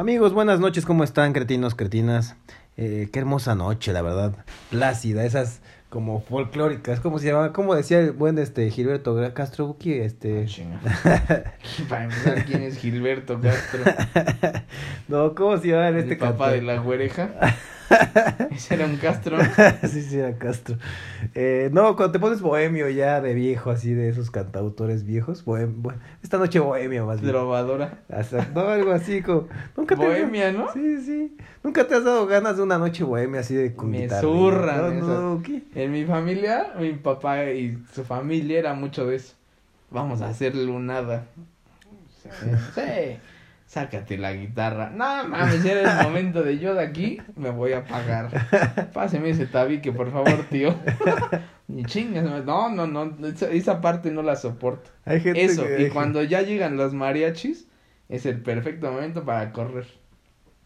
Amigos, buenas noches, ¿cómo están, cretinos, cretinas? Eh, qué hermosa noche, la verdad. Plácida, esas como folclóricas, ¿cómo se llama? ¿Cómo decía el buen este Gilberto Castro Buki? Este... Para empezar, ¿quién es Gilberto Castro? no, ¿cómo se llama en este ¿El papá de la güereja? ¿Ese era un Castro? sí, sí, era Castro. Eh, no, cuando te pones bohemio ya de viejo, así de esos cantautores viejos, bohem, esta noche bohemia más bien. Drobadora. no, algo así como... ¿Nunca bohemia, ¿no? Sí, sí. ¿Nunca te has dado ganas de una noche bohemia así de con Me zurran no, no, En mi familia, mi papá y su familia era mucho de eso. Vamos a hacer lunada. sí sácate la guitarra. No mames, era el momento de yo de aquí me voy a pagar. Páseme ese tabique, por favor, tío. Ni chingas, no, no, no, esa, parte no la soporto. Hay gente Eso, y cuando ya llegan los mariachis, es el perfecto momento para correr.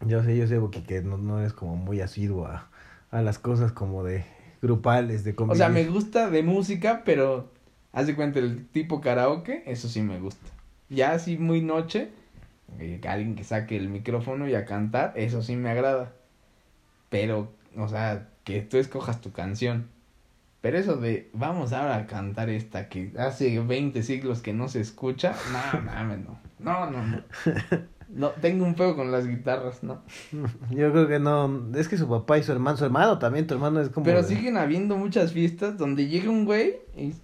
Yo sé, yo sé, porque que no, no eres como muy asiduo a, a las cosas como de grupales, de O sea, me gusta de música, pero haz de cuenta el tipo karaoke, eso sí me gusta. Ya así muy noche, eh, alguien que saque el micrófono y a cantar, eso sí me agrada. Pero, o sea, que tú escojas tu canción. Pero eso de, vamos ahora a cantar esta que hace 20 siglos que no se escucha, no, mames, no. No, no, no. No, tengo un pego con las guitarras, ¿no? Yo creo que no. Es que su papá y su hermano, su hermano también, tu hermano es como. Pero siguen habiendo muchas fiestas donde llega un güey y.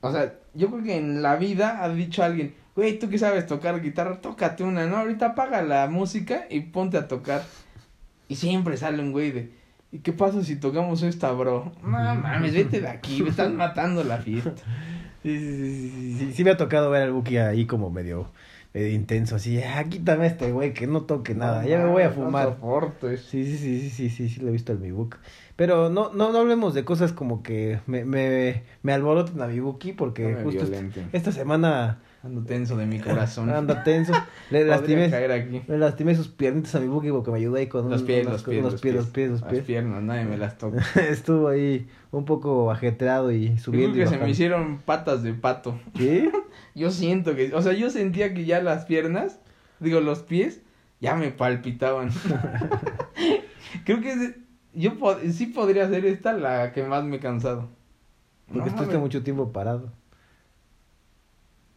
O sea, yo creo que en la vida ha dicho alguien, güey, tú que sabes tocar guitarra, tócate una, ¿no? Ahorita apaga la música y ponte a tocar. Y siempre sale un güey de, ¿y qué pasa si tocamos esta, bro? No mames, vete de aquí, me están matando la fiesta. Sí, sí, sí, sí, sí, sí me ha tocado ver al Buki ahí como medio, intenso, así, ah, quítame este güey, que no toque nada, ya me voy a fumar. sí, sí, sí, sí, sí, sí, sí, lo he visto en mi book. Pero no, no, no hablemos de cosas como que me, me, me alboroten a mi Buki, porque justo esta semana Ando tenso de mi corazón. Anda tenso. Le lastimé, le lastimé sus piernitas a mi buque porque me ayudó ahí con los pies, los, pies, los, pies, los pies, los pies. Las piernas, nadie me las toca. Estuvo ahí un poco ajetreado y subiendo. Creo que se me hicieron patas de pato. ¿Qué? yo siento que, o sea, yo sentía que ya las piernas, digo, los pies, ya me palpitaban. creo que yo sí podría ser esta la que más me he cansado. Porque estuviste mucho tiempo parado.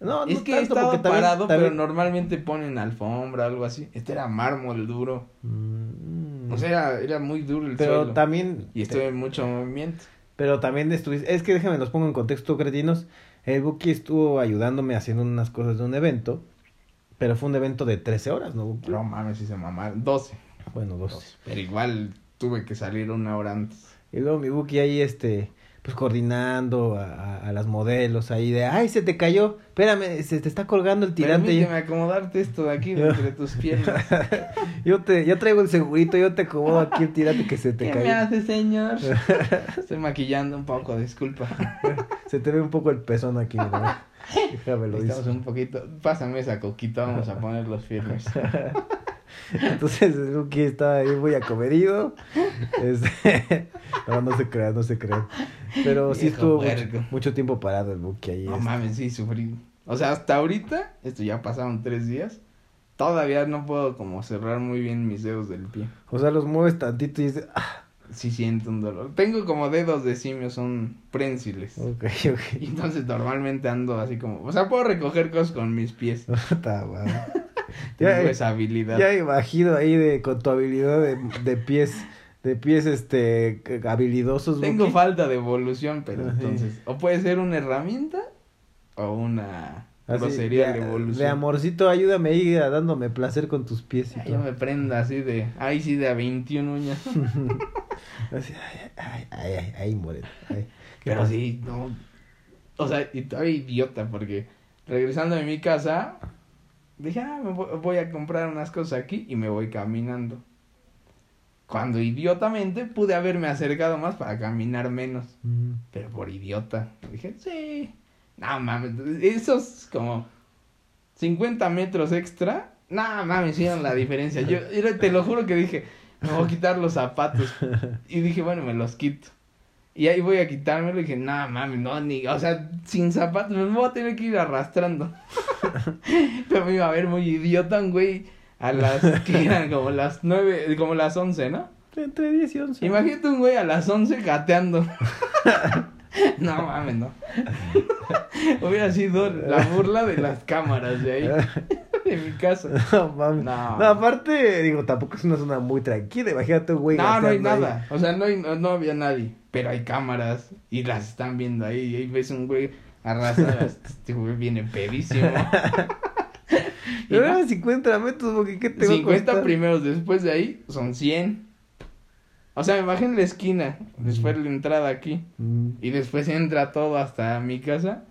No, es que he estado parado, pero normalmente ponen alfombra, algo así. Este era mármol duro. Mm. O sea, era, muy duro el pero también... Y estuve en mucho movimiento. Pero también estuviste... Es que déjame, los pongo en contexto, cretinos. El Buki estuvo ayudándome haciendo unas cosas de un evento. Pero fue un evento de 13 horas, ¿no, Buki? No mames, si se mamaron. 12. Bueno, 12. Pero igual tuve que salir una hora antes. Y luego mi Buki ahí, este pues coordinando a, a, las modelos ahí de, ay, se te cayó, espérame, se te está colgando el tirante. Permíteme acomodarte esto de aquí entre tus piernas. yo te, yo traigo el segurito, yo te acomodo aquí el tirante que se te cayó. ¿Qué me hace, señor? Estoy maquillando un poco, disculpa. se te ve un poco el pezón aquí, ¿no? Déjame lo Estamos un poquito, pásame esa coquita, vamos a poner los firmes. Entonces, Lucky está ahí muy acomedido. Este, no, no se crea, no se crea. Pero sí estuvo mucho, tiempo parado el Buki ahí. No este. mames, sí, sufrí. O sea, hasta ahorita, esto ya pasaron tres días. Todavía no puedo como cerrar muy bien mis dedos del pie. O sea, los mueves tantito y dices, ah. Sí siento un dolor. Tengo como dedos de simio, son prensiles. Ok, ok. Y entonces normalmente ando así como, o sea, puedo recoger cosas con mis pies. Está bueno. Tengo esa habilidad. Ya imagino ahí de, con tu habilidad de, de pies de pies este habilidosos. Tengo falta de evolución, pero entonces o puede ser una herramienta o una grosería de, evolución. De amorcito, ayúdame ahí dándome placer con tus pies y Yo me prenda así de, ahí sí de a 21 uñas. así, ay, ay, ay, ay, moreno. pero sí, no. O sea, y estaba idiota porque regresando a mi casa dije, ah, me voy a comprar unas cosas aquí y me voy caminando. Cuando idiotamente pude haberme acercado más para caminar menos. Pero por idiota. Dije, sí. No mames. Esos como 50 metros extra. No mames, hicieron la diferencia. Yo te lo juro que dije, me voy a quitar los zapatos. Y dije, bueno, me los quito. Y ahí voy a quitármelo y dije, no mames, no, ni, o sea, sin zapatos, me voy a tener que ir arrastrando. Pero me iba a ver muy idiota, güey a las, que eran como las nueve, como las once, ¿no? Entre 10 y 11. Imagínate un güey a las 11 gateando. no mames, no. Hubiera sido la burla de las cámaras de ahí. de mi casa. No mames. No. no. aparte, digo, tampoco es una zona muy tranquila. Imagínate güey No, no hay nada. O sea, no, hay, no, había nadie. Pero hay cámaras y las están viendo ahí. Y ahí ves un güey arrasado. este güey viene pedísimo. Pero 50 metros, porque ¿qué te 50 primeros, después de ahí son 100. O sea, me bajé en la esquina, después de la entrada aquí. Y después entra todo hasta mi casa.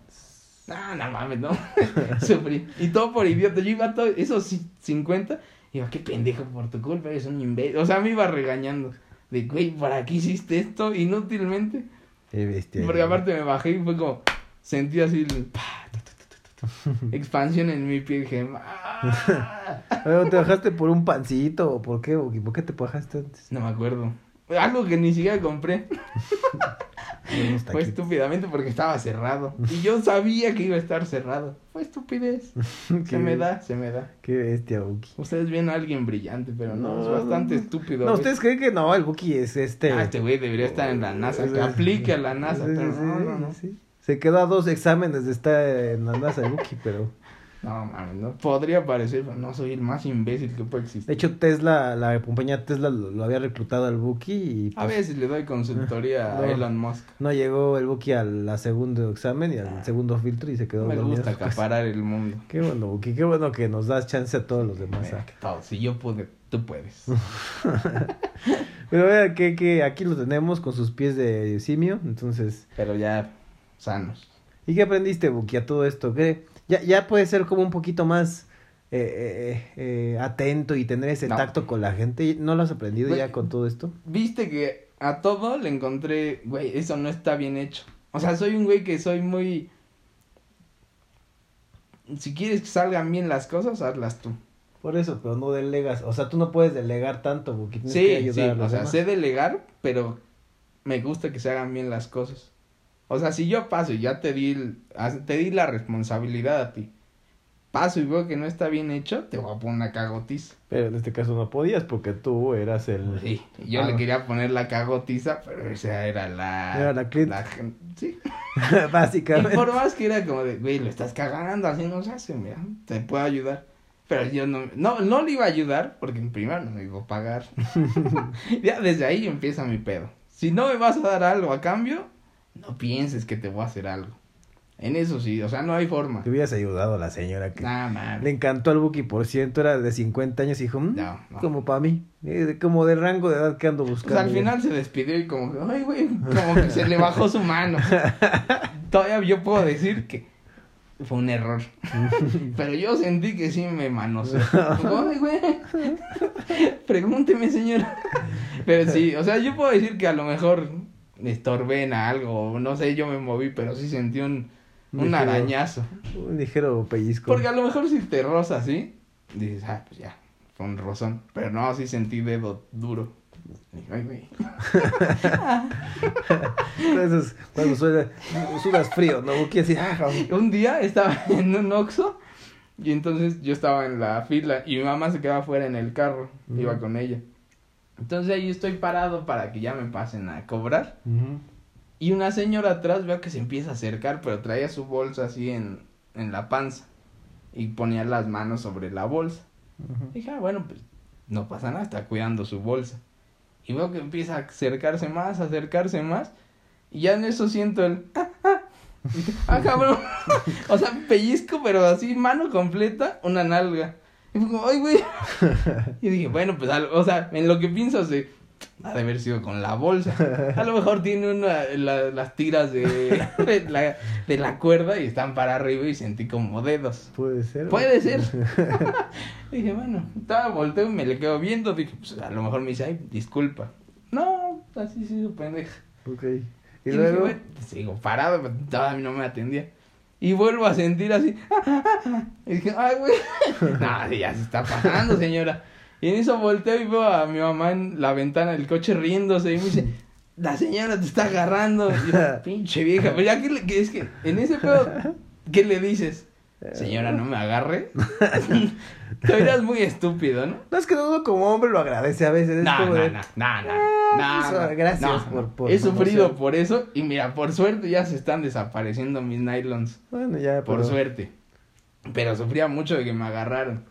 No, no mames, no. Sufrí. Y todo por idiota. Yo iba todo, esos 50. Y iba, qué pendejo por tu culpa, eres un imbécil. O sea, me iba regañando. De, güey, ¿para qué hiciste esto inútilmente? Bestia. Porque aparte me bajé y fue como, sentí así el... Expansión en mi pie, dije, ¿Te bajaste por un pancito o por qué? ¿Por qué te bajaste antes? No me acuerdo. Algo que ni siquiera compré. Fue estúpidamente porque estaba cerrado. Y yo sabía que iba a estar cerrado. Fue estupidez. se me da, se me da. Qué bestia, Buki. Ustedes ven a alguien brillante, pero no, es bastante estúpido. No, ustedes creen que no, el Buki es este. Ah, este güey debería estar en la NASA, que aplique a la NASA, pero no, no, no. Se quedó a dos exámenes de estar en la NASA, el Buki, pero. No, mames, no. Podría parecer, pero no soy el más imbécil que puede existir. De hecho, Tesla, la compañía Tesla lo, había reclutado al Buki y... a pues, veces le doy consultoría a Elon Musk. No llegó el Buki al segundo examen y al ah. segundo filtro y se quedó... Me gusta acaparar el mundo. Qué bueno, Buki, qué bueno que nos das chance a todos los demás. ¿ah? Si yo pude, tú puedes. pero vea que, que aquí lo tenemos con sus pies de simio, entonces... Pero ya sanos. ¿Y qué aprendiste, Buki, a todo esto? ¿Qué ya, ya puede ser como un poquito más eh, eh, eh, atento y tener ese tacto con la gente. ¿No lo has aprendido ya con todo esto? Viste que a todo le encontré, güey, eso no está bien hecho. O sea, soy un güey que soy muy... Si quieres que salgan bien las cosas, hazlas tú. Por eso, pero no delegas. O sea, tú no puedes delegar tanto porque tienes que ayudar a los o sea, sé delegar, pero me gusta que se hagan bien las cosas. O sea, si yo paso y ya te di, te di la responsabilidad a ti, paso y veo que no está bien hecho, te voy a poner una cagotiza. Pero en este caso no podías porque tú eras el... Sí, yo le ah. quería poner la cagotiza, pero esa era la... Era la clip. Sí. Básicamente. Y por más que era como de, güey, lo estás cagando, así no se hace, mira, te puedo ayudar. Pero yo no, no, no le iba a ayudar porque en primero no me iba a pagar. ya desde ahí empieza mi pedo. Si no me vas a dar algo a cambio, no pienses que te voy a hacer algo. En eso sí, o sea, no hay forma. Te hubieras ayudado a la señora que nah, le encantó al Buki, por ciento era de 50 años y dijo, mm, no, como para mí, eh, como de rango de edad que ando buscando. Pues al final se despidió y como, ay, güey, como que se le bajó su mano. Todavía yo puedo decir que fue un error. Pero yo sentí que sí me manoseó. Ay, güey, pregúnteme, señora. Pero sí, o sea, yo puedo decir que a lo mejor estorbé en algo, no sé, yo me moví, pero sí sentí un, un, arañazo. Un ligero pellizco. Porque a lo mejor si te rozas así, dices, ah, pues ya, fue un rozón. Pero no, sí sentí dedo duro. Ay, güey. Entonces, cuando sudas frío, ¿no? Así, ah, un día estaba en un Oxxo y entonces yo estaba en la fila y mi mamá se quedaba fuera en el carro, iba con ella. Entonces ahí estoy parado para que ya me pasen a cobrar. Y una señora atrás veo que se empieza a acercar, pero traía su bolsa así en, en la panza. Y ponía las manos sobre la bolsa. Dije, ah, bueno, pues no pasa nada, está cuidando su bolsa. Y veo que empieza a acercarse más, a acercarse más. Y ya en eso siento el... Ah, ah". ah cabrón. o sea, pellizco, pero así, mano completa, una nalga. Y fue como, ay, güey. y dije, bueno, pues, o sea, en lo que pienso, se, ha de haber sido con la bolsa. A lo mejor tiene una, las tiras de, la, de la cuerda y están para arriba y sentí como dedos. Puede ser. Puede ser. dije, bueno, estaba volteo y me le quedo viendo. Dije, pues a lo mejor me dice, ay, disculpa. No, así sí, pendeja. Ok. Y, luego. sigo parado, todavía no me atendía. Y vuelvo a sentir así. y dije, ay, güey. no, ya se está pasando, señora. Y en eso volteo y veo a mi mamá en la ventana del coche riéndose y me dice, la señora te está agarrando. Y yo, pinche vieja. Pero ya que, es que en ese pedo, ¿qué le dices? Señora, no me agarre. Tú eras muy estúpido, ¿no? No es que uno como hombre lo agradece a veces. No, no, no, no, no, Gracias por, por, He sufrido por eso y mira, por suerte ya se están desapareciendo mis nylons. Bueno, ya. Por suerte. Pero sufría mucho de que me agarraron.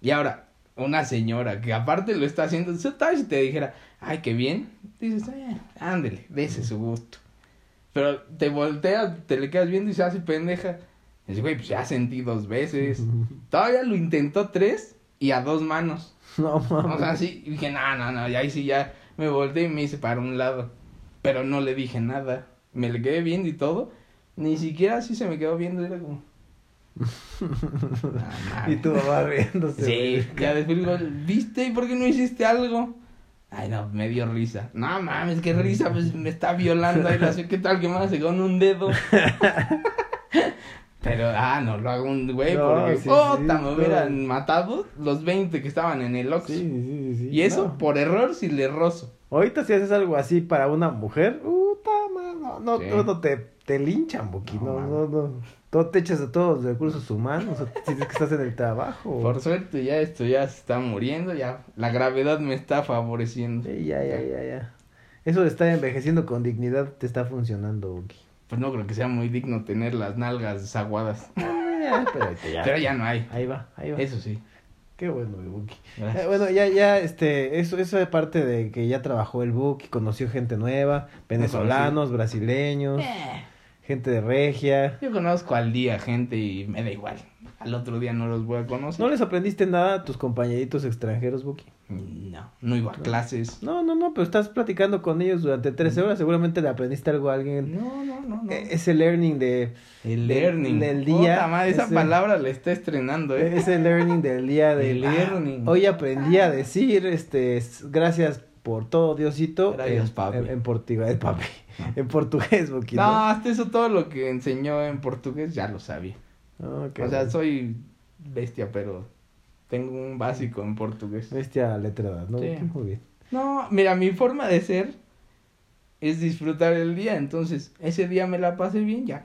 Y ahora, una señora que aparte lo está haciendo, tal si te dijera, ay, qué bien, dices, eh, ándele, dése su gusto. Pero te volteas, te le quedas viendo y se hace pendeja. Y dice, güey, pues ya sentí dos veces. Todavía lo intentó tres y a dos manos. No mames. O sea, sí, y dije, no, no, no, y ahí sí ya me volteé y me hice para un lado. Pero no le dije nada. Me le quedé viendo y todo. Ni siquiera así se me quedó viendo, era como. y tu mamá riéndose. Sí, ya después digo, ¿viste? ¿Y por qué no hiciste algo? Ay, no, me dio risa. No mames, qué risa, pues me está violando. Ahí la ¿qué tal que me hace con un dedo? Pero, ah, no lo hago un güey porque, sí, me hubieran matado los 20 que estaban en el Oxxo. Sí, sí, sí. Y eso por error si le rozo. Ahorita si haces algo así para una mujer, puta, no, no, no, te, te linchan, Boqui, no, no, no. Todo te echas a todos los recursos humanos, si que estás en el trabajo. Por suerte ya esto ya se está muriendo, ya la gravedad me está favoreciendo. Sí, ya, ya, ya, ya. Eso de estar envejeciendo con dignidad te está funcionando. Pues no creo que sea muy digno tener las nalgas desaguadas. Ah, pero, ya, pero, ya, no hay. Ahí va, ahí va. Eso sí. Qué bueno, Buki. Eh, bueno, ya, ya, este, eso, eso es parte de que ya trabajó el Buki, conoció gente nueva, venezolanos, brasileños. Eh gente de regia. Yo conozco al día gente y me da igual. Al otro día no los voy a conocer. ¿No les aprendiste nada a tus compañeritos extranjeros, Buki? No, no iba a clases. No, no, no, pero estás platicando con ellos durante 13 horas. Seguramente le aprendiste algo a alguien. No, no, no. no. E, ese learning de. El learning. Del día. madre, esa palabra le está estrenando, ¿eh? Ese learning del día de. El learning. hoy aprendí a decir, este, gracias por todo, Diosito. Gracias, papi. En, en portugués, papi. en portugués, Boquito. No, hasta eso todo lo que enseñó en portugués ya lo sabía. O sea, soy bestia, pero tengo un básico en portugués. Bestia letrada, ¿no? Muy bien. No, mira, mi forma de ser es disfrutar el día, entonces ese día me la pasé bien ya.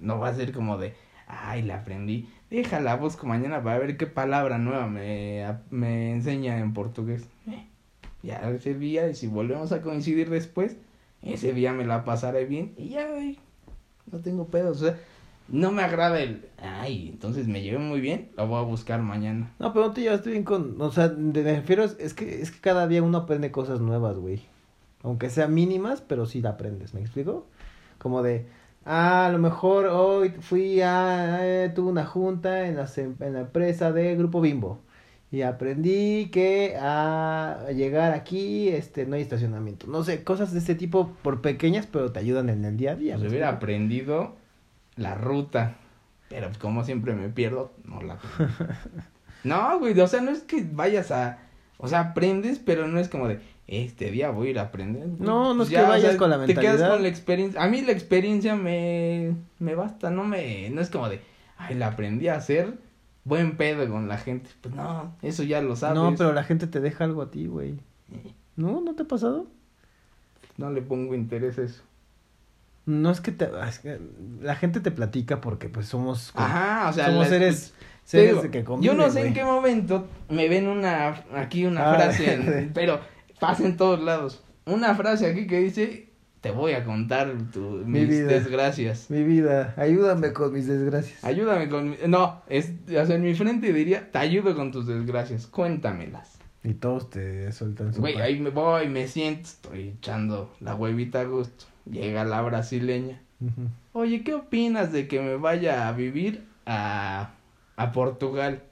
No va a ser como de, ay, la aprendí. Déjala, busco mañana para ver qué palabra nueva me, me enseña en portugués. Eh, ya ese día, y si volvemos a coincidir después, ese día me la pasaré bien y ya, güey, no tengo pedos, o sea, no me agrada el, ay, entonces me llevé muy bien, lo voy a buscar mañana. No, pero no te llevas bien con, o sea, me refiero, es que, es que cada día uno aprende cosas nuevas, güey, aunque sean mínimas, pero sí la aprendes, ¿me explico? Como de, ah, a lo mejor hoy fui a, eh, tuve una junta en la, en la empresa de Grupo Bimbo y aprendí que a llegar aquí este no hay estacionamiento. No sé, cosas de este tipo por pequeñas, pero te ayudan en el día a día. Pues hubiera aprendido la ruta, pero como siempre me pierdo, no la No, güey, o sea, no es que vayas a o sea, aprendes, pero no es como de este día voy a ir a aprender. No, no es que vayas con la mentalidad. Te quedas con la experiencia. A mí la experiencia me me basta, no me no es como de ay, la aprendí a hacer buen pedo con la gente. Pues no, eso ya lo sabes. No, pero la gente te deja algo a ti, güey. ¿No? ¿No te ha pasado? No le pongo interés a eso. No es que te, la gente te platica porque pues somos Ajá, o sea, somos seres, que Yo no sé en qué momento me ven una aquí una ah, frase, pero pasa en todos lados. Una frase aquí que dice te voy a contar mis desgracias. Mi vida, ayúdame con mis desgracias. Ayúdame con... No, es, o sea, en mi frente diría, te ayudo con tus desgracias, cuéntamelas. Y todos te sueltan su... Güey, ahí me voy, me siento, estoy echando la huevita a gusto. Llega la brasileña. Oye, ¿qué opinas de que me vaya a vivir a, a Portugal?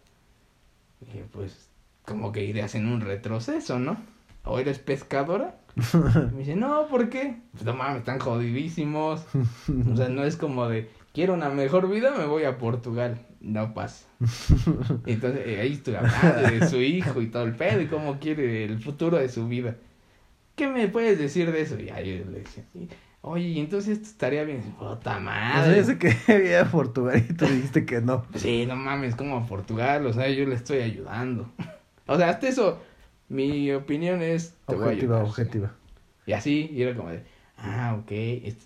Y pues, como que irías en un retroceso, ¿no? ¿O eres pescadora? me dice, no, ¿por qué? Pues no mames, están jodidísimos. O sea, no es como de, quiero una mejor vida, me voy a Portugal. No pasa. Entonces, eh, ahí estoy hablando de su hijo y todo el pedo y cómo quiere el futuro de su vida. ¿Qué me puedes decir de eso? Y ahí le decía, oye, entonces esto estaría bien. Puta madre. O sea, que había a Portugal y tú dijiste que no. Sí, no mames, como a Portugal, o sea, yo le estoy ayudando. O sea, hasta eso mi opinión es... objetiva, objetiva. Y así, y era como de, ah, ok,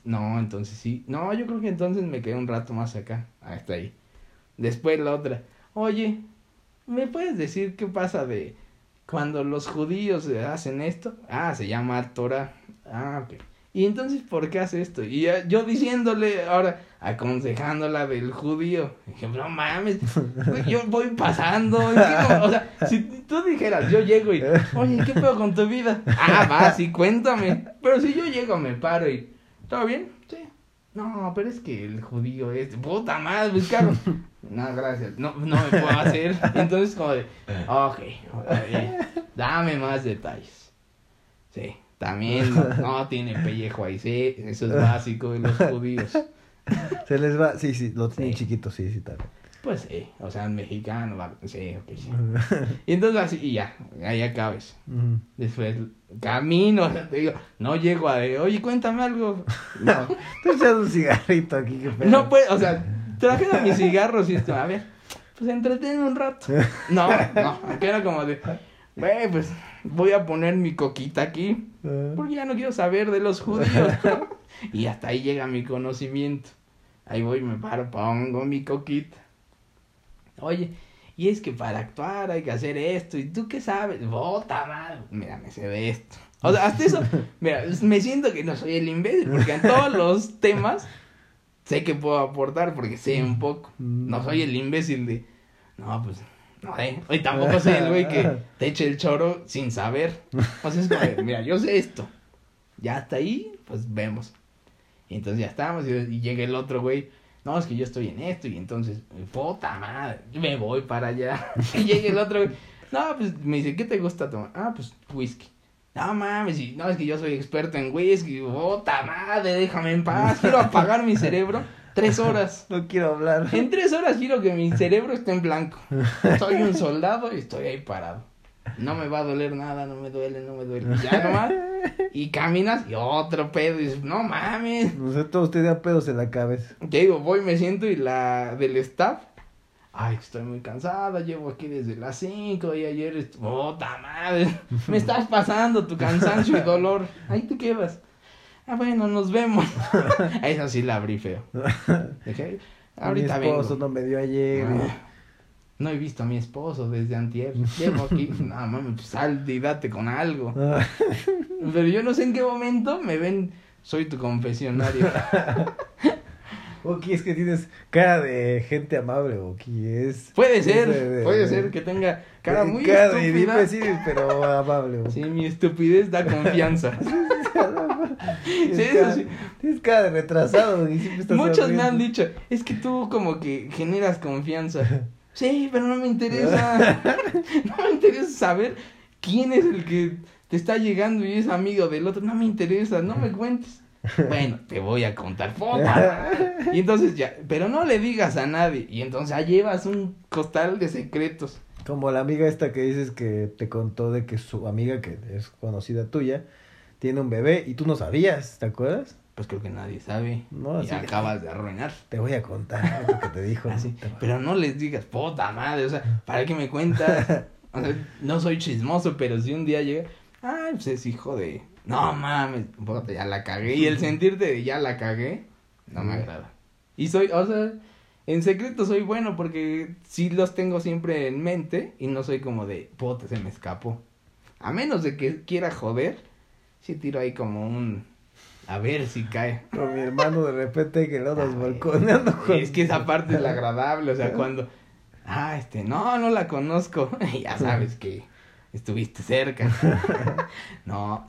no, entonces sí. No, yo creo que entonces me quedé un rato más acá, hasta ahí. Después la otra, oye, ¿me puedes decir qué pasa de cuando los judíos hacen esto? Ah, se llama Torah. Ah, ok. Y entonces, ¿por qué hace esto? Y yo diciéndole, ahora, aconsejándola del judío. Dije, no mames, yo voy pasando. O sea, si tú dijeras, yo llego y, oye, ¿qué pedo con tu vida? Ah, va, sí, cuéntame. Pero si yo llego, me paro y, ¿todo bien? Sí. No, pero es que el judío es, puta madre, buscaron. No, gracias, no, no me puedo hacer. Entonces, como de, ok, dame más detalles. Sí. También no, tiene pellejo ahí, sí, eso es básico de los judíos. Se les va, sí, sí, lo tienen chiquito, sí, sí, también. Pues sí, o sea, mexicano, sí, ok, sí. Y entonces así, y ya, ahí acabes. Después, camino, te digo, no llego a, oye, cuéntame algo. No. Te echas un cigarrito aquí, que No pues, o sea, traje mis cigarros y esto, a ver, pues entretenme un rato. No, no, que era como de, güey, pues voy a poner mi coquita aquí, ah. porque ya no quiero saber de los judíos. y hasta ahí llega mi conocimiento. Ahí voy, me paro, pongo mi coquita. Oye, y es que para actuar hay que hacer esto, ¿y tú qué sabes? Bota, madre. Mira, me sé de esto. O sea, hasta eso, mira, me siento que no soy el imbécil, porque en todos los temas sé que puedo aportar, porque sé un poco. No soy el imbécil de, no, pues no, eh. Y tampoco soy el güey que te eche el choro sin saber. O sea, es como, mira, yo sé esto. Ya hasta ahí, pues vemos. Y entonces ya estamos y, llega el otro güey. No, es que yo estoy en esto y entonces, puta madre, me voy para allá. y llega el otro güey. No, pues me dice, ¿qué te gusta tomar? Ah, pues whisky. No mames, y, no, es que yo soy experto en whisky. Puta madre, déjame en paz. Quiero apagar mi cerebro Tres horas. No quiero hablar. En tres horas quiero que mi cerebro esté en blanco. Soy un soldado y estoy ahí parado. No me va a doler nada, no me duele, no me duele. Ya nomás. Y caminas y otro pedo. Y dices, no mames. No sé, todo usted da pedos en la cabeza. Te digo, voy, me siento y la del staff. Ay, estoy muy cansada, llevo aquí desde las cinco y ayer, puta madre, me estás pasando tu cansancio y dolor, ahí te quedas. Ah, bueno, nos vemos. Esa sí la abrí feo. Ahorita mi esposo no me dio ayer. Ah, no he visto a mi esposo desde antier. Llevo aquí. No, mames, pues sal y date con algo. Pero yo no sé en qué momento me ven. Soy tu confesionario. Oki, es que tienes cara de gente amable, Oki. Es, puede ser, puede ser que tenga cara muy cara estúpida. De pero amable. Sí, mi estupidez da confianza. sí, eso sí. Tienes cara de retrasado y siempre estás Muchos me han dicho, es que tú como que generas confianza. Sí, pero no me interesa. no me interesa saber quién es el que te está llegando y es amigo del otro. No me interesa, no me cuentes. Bueno, te voy a contar Y entonces ya, pero no le digas a nadie. Y entonces ya llevas un costal de secretos. Como la amiga esta que dices que te contó de que su amiga, que es conocida tuya, tiene un bebé y tú no sabías, ¿te acuerdas? Pues creo que nadie sabe. No, y acabas de arruinar. Te voy a contar lo que te dijo. Así, pero no les digas, puta madre, o sea, ¿para qué me cuentas? O sea, no soy chismoso, pero si un día llega, ay, pues es hijo de, no mames, puta, ya la cagué. Y el sentirte de ya la cagué, no me agrada. Y soy, o sea, en secreto soy bueno porque sí los tengo siempre en mente y no soy como de, puta, se me escapó. A menos de que quiera joder, sí tiro ahí como un a ver si cae. Con mi hermano de repente que lo andas balconeando. Es que esa parte es la agradable, o sea, cuando ah, este, no, no la conozco, ya sabes que estuviste cerca. no,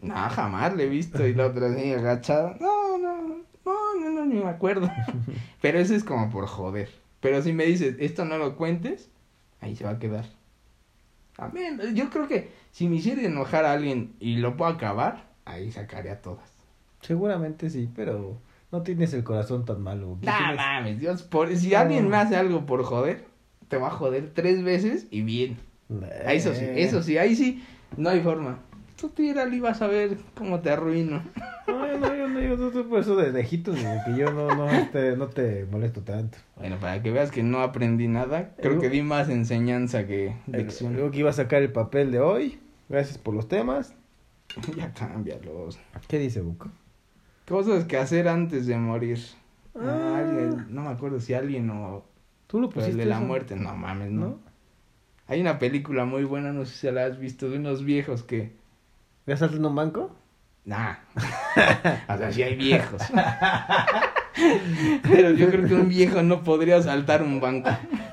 no, jamás le he visto y la otra así agachada. No, no, no, no, no, ni me acuerdo. Pero eso es como por joder. Pero si me dices, esto no lo cuentes, ahí se va a quedar. También, yo creo que si me hiciera enojar a alguien y lo puedo acabar, ahí sacaría todas. Seguramente sí, pero no tienes el corazón tan malo. No mames, Dios, por, si alguien me hace algo por joder, te va a joder tres veces y bien. Eso sí, eso sí, ahí sí, no hay forma. Tú tírale y vas a ver cómo te arruino. No, no, yo no, yo no, por eso de lejitos, que yo no, no, te, no te molesto tanto. Bueno, para que veas que no aprendí nada, creo que di más enseñanza que lección. Creo que iba a sacar el papel de hoy. Gracias por los temas. ya cámbialos. ¿Qué dice Buco? Cosas que hacer antes de morir. Ah. alguien, no me acuerdo si alguien o ¿Tú lo pusiste? el de la muerte, no mames, ¿no? Hay una película muy buena, no sé si la has visto, de unos viejos que... ¿Ya en un banco? Nah. o sea, sí hay viejos. Pero yo creo que un viejo no podría saltar un banco.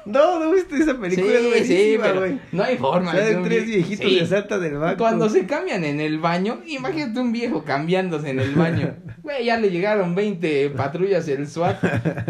No, ¿no viste esa película? Sí, sí, pero no hay forma. O sea, tres viejitos sí. salta del banco. Cuando se cambian en el baño, imagínate un viejo cambiándose en el baño. Güey, ya le llegaron 20 patrullas el SWAT,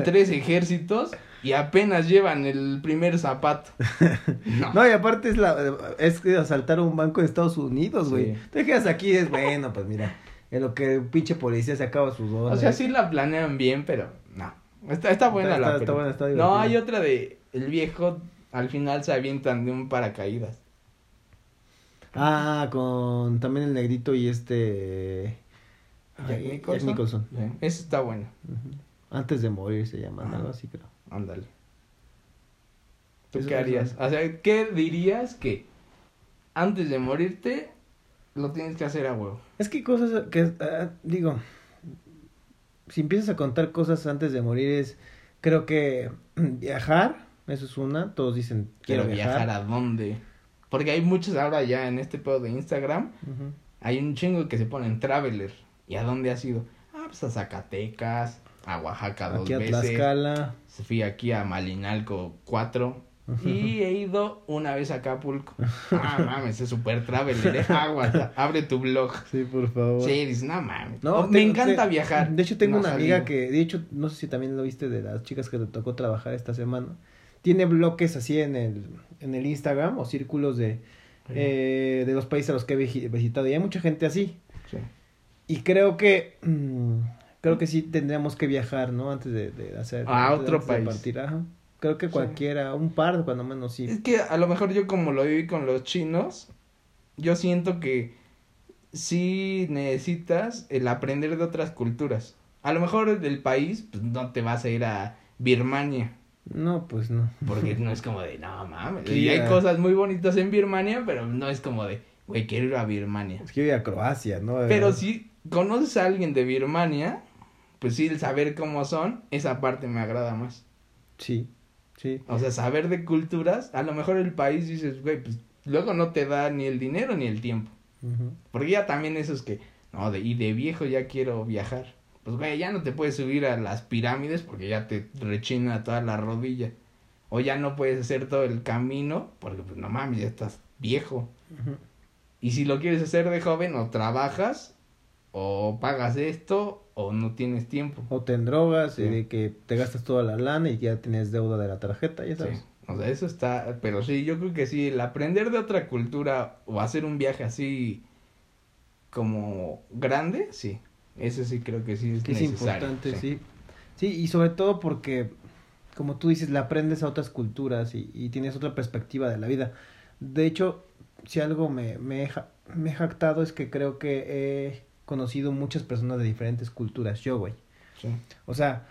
tres ejércitos y apenas llevan el primer zapato. No, y aparte es la es asaltar un banco de Estados Unidos, güey. Te quedas aquí es bueno, pues mira, en lo que un pinche policía se acaba sus horas. O sea, sí la planean bien, pero no. Está, está buena la está, buena, está No, hay otra de el viejo al final se avientan de un paracaídas. Ah, con también el negrito y este Jack Nicholson. Eso está bueno. Antes de morir se llama, algo así creo. Ándale. ¿Tú qué harías? O sea, ¿qué dirías que antes de morirte lo tienes que hacer a huevo? Es que cosas que, ah, digo, si empiezas a contar cosas antes de morir es, creo que viajar, eso es una, todos dicen, quiero, viajar. a dónde? Porque hay muchos ahora ya en este pedo de Instagram, hay un chingo que se ponen traveler. ¿Y a dónde has ido? Ah, pues a Zacatecas, a Oaxaca dos veces. Aquí a Tlaxcala. Fui aquí a Malinalco cuatro. Y he ido una vez a Acapulco. Ah, mames, es super travel, deja agua, abre tu blog. Sí, por favor. Sí, dices, no mames. No, me encanta viajar. De hecho, tengo una amiga que, de hecho, no sé si también lo viste de las chicas que le tocó trabajar esta semana. Tiene bloques así en el, en el Instagram o círculos de, eh, de los países a los que he visitado. Y hay mucha gente así. Sí. Y creo que, mm, creo que sí tendríamos que viajar, ¿no? Antes de, de hacer. A otro país. partir, ajá. Creo que cualquiera, un par, cuando menos sí. Es que a lo mejor yo como lo viví con los chinos, yo siento que sí necesitas el aprender de otras culturas. A lo mejor del país, pues no te vas a ir a Birmania. No, pues no. Porque no es como de, no mames. Y hay cosas muy bonitas en Birmania, pero no es como de, güey, quiero ir a Birmania. Es que ir a Croacia, ¿no? Pero si conoces a alguien de Birmania, pues sí, el saber cómo son, esa parte me agrada más. Sí, sí. O sea, saber de culturas, a lo mejor el país dices, güey, pues luego no te da ni el dinero ni el tiempo. Porque ya también eso es que, no, de, y de viejo ya quiero viajar. Pues, güey, ya no te puedes subir a las pirámides porque ya te rechina toda la rodilla. O ya no puedes hacer todo el camino porque, pues, no mames, ya estás viejo. Y si lo quieres hacer de joven, o trabajas, o pagas esto, o no tienes tiempo. O te drogas y de que te gastas toda la lana y ya tienes deuda de la tarjeta, ya sabes. O sea, eso está, pero sí, yo creo que sí, el aprender de otra cultura o hacer un viaje así como grande, sí. Eso sí creo que sí es, es importante, sí. sí. y sobre todo porque, como tú dices, le aprendes a otras culturas y, y tienes otra perspectiva de la vida. De hecho, si algo me, me, me he jactado es que creo que he conocido muchas personas de diferentes culturas, yo, güey. Sí. O sea,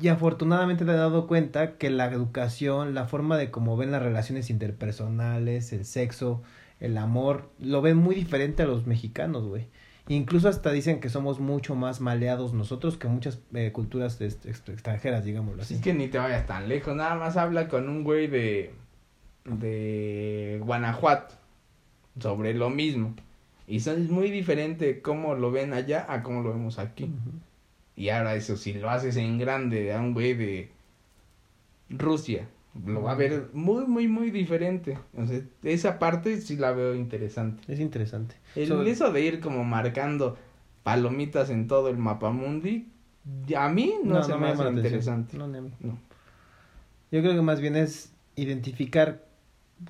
y afortunadamente te he dado cuenta que la educación, la forma de cómo ven las relaciones interpersonales, el sexo, el amor, lo ven muy diferente a los mexicanos, güey. Incluso hasta dicen que somos mucho más maleados nosotros que muchas eh, culturas extranjeras, digámoslo así. Es que ni te vayas tan lejos, nada más habla con un güey de, de Guanajuato sobre lo mismo. Y es muy diferente cómo lo ven allá a cómo lo vemos aquí. Y ahora eso, si lo haces en grande a un güey de Rusia, lo va a ver muy, muy, muy diferente. Entonces, esa parte sí la veo interesante. Es interesante. El, Eso de ir como marcando palomitas en todo el mapa mundi, a mí no, se me hace interesante. No, no. Yo creo que más bien es identificar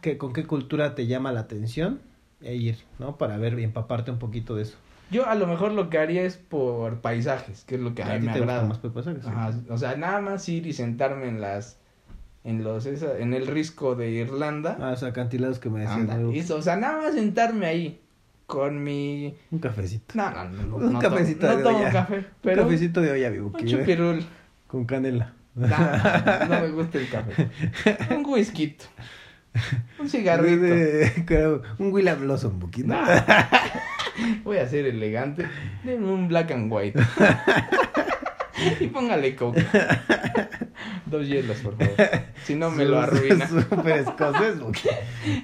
que, con qué cultura te llama la atención e ir, ¿no? Para ver y empaparte un poquito de eso. Yo a lo mejor lo que haría es por paisajes, que es lo que a, mí me agrada. Más por paisajes, o sea, nada más ir y sentarme en las en los en el risco de Irlanda. Ah, los acantilados que me decían. o sea, nada más sentarme ahí con mi un cafecito. No, no, no, un cafecito de tomo café, pero un cafecito de olla, vivo. Un chupirul. Con canela. No, no me gusta el café. Un whisky. Un cigarrito. un William Blossom, poquito. Voy a ser elegante. Denme un black and white. y póngale coca. Dos hielos, por favor. Si no me lo arruina. Súper escocés,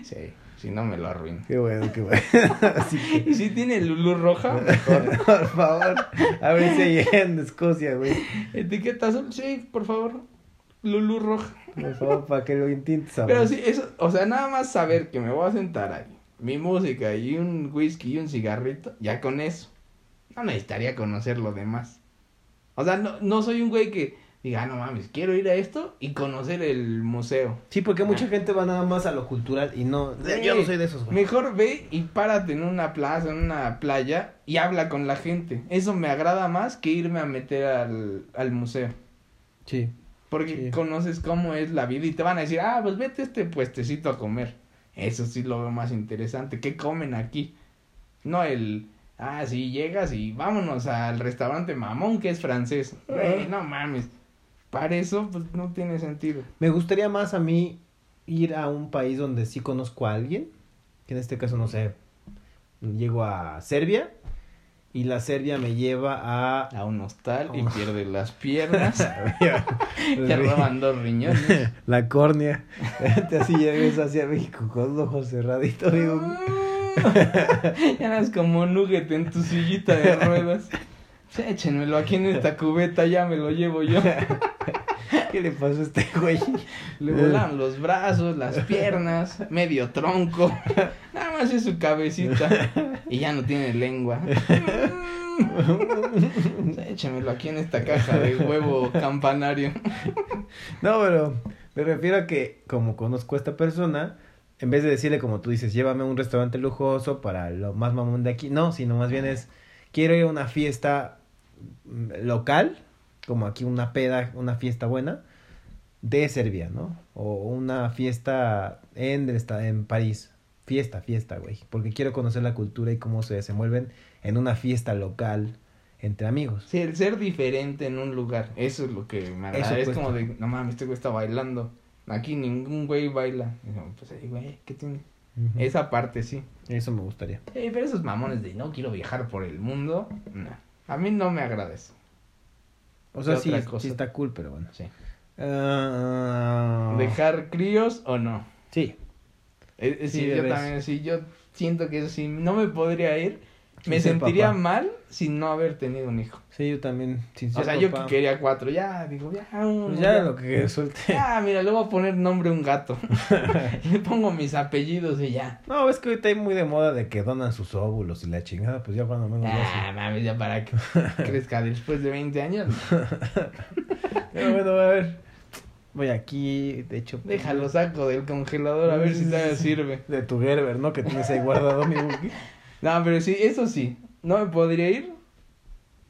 Sí. Si no me lo arruina. Qué bueno, qué bueno. Y si tiene Lulu roja, mejor. por favor. A ver si hay en Escocia, güey. Etiqueta azul, sí, por favor. Lulu roja. Por favor, para que lo intentes Pero sí, eso, o sea, nada más saber que me voy a sentar ahí, mi música y un whisky y un cigarrito, ya con eso. No necesitaría conocer lo demás. O sea, no, no soy un güey que diga, ah, no mames, quiero ir a esto y conocer el museo. Sí, porque mucha gente va nada más a lo cultural y no. yo no soy de esos, güey. Mejor ve y párate en una plaza, en una playa y habla con la gente. Eso me agrada más que irme a meter al, al museo. Sí. Porque conoces cómo es la vida y te van a decir, ah, pues vete a este puestecito a comer. Eso sí lo veo más interesante. ¿Qué comen aquí? No el, ah, sí, llegas y vámonos al restaurante mamón que es francés. no mames. Para eso, pues no tiene sentido. Me gustaría más a mí ir a un país donde sí conozco a alguien. Que en este caso, no sé, llego a Serbia y la Serbia me lleva a... A un hostal y pierde las piernas. Te roban dos riñones. La córnea. así llegas hacia México con los ojos cerraditos. Digo... ya eras como nugget en tu sillita de ruedas. Échenmelo aquí en esta cubeta, ya me lo llevo yo. ¿Qué le pasó a este güey? Le volan los brazos, las piernas, medio tronco. Nada más es su cabecita. Y ya no tiene lengua. Échamelo aquí en esta caja de huevo campanario. No, pero me refiero a que como conozco a esta persona, en vez de decirle como tú dices, llévame a un restaurante lujoso para lo más mamón de aquí, no, sino más bien es, quiero ir a una fiesta mm, local como aquí una peda, una fiesta buena de Serbia, ¿no? O una fiesta en, en París. Fiesta, fiesta, güey. Porque quiero conocer la cultura y cómo se desenvuelven en una fiesta local entre amigos. Sí, el ser diferente en un lugar. Eso es lo que me agrada. es como de, no mames, este güey está bailando. Aquí ningún güey baila. pues ahí, güey, ¿qué tiene? Esa parte sí. Eso me gustaría. Sí, pero esos mamones de no quiero viajar por el mundo, no. A mí no me agrada eso. O sea, sí, sí está cool, pero bueno. Sí. Ah, ¿Dejar críos o no? Sí. Eh, eh, sí, yo también, sí, yo siento que si no me podría ir, me sentiría mal sin no haber tenido un hijo. Sí, yo también. o sea, yo quería cuatro, ya, digo, ya, pues ya, lo que suelte. Ya, mira, le voy a poner nombre a un gato. le pongo mis apellidos y ya. No, es que ahorita hay muy de moda de que donan sus óvulos y la chingada, pues ya cuando menos. Ah, mames, ya para que crezca después de 20 años. Pero bueno, a ver. Voy aquí, de hecho. Pues, Déjalo saco del congelador a ver si todavía sirve. De tu Gerber, ¿no? Que tienes ahí guardado mi buki. No, pero sí, eso sí. No me podría ir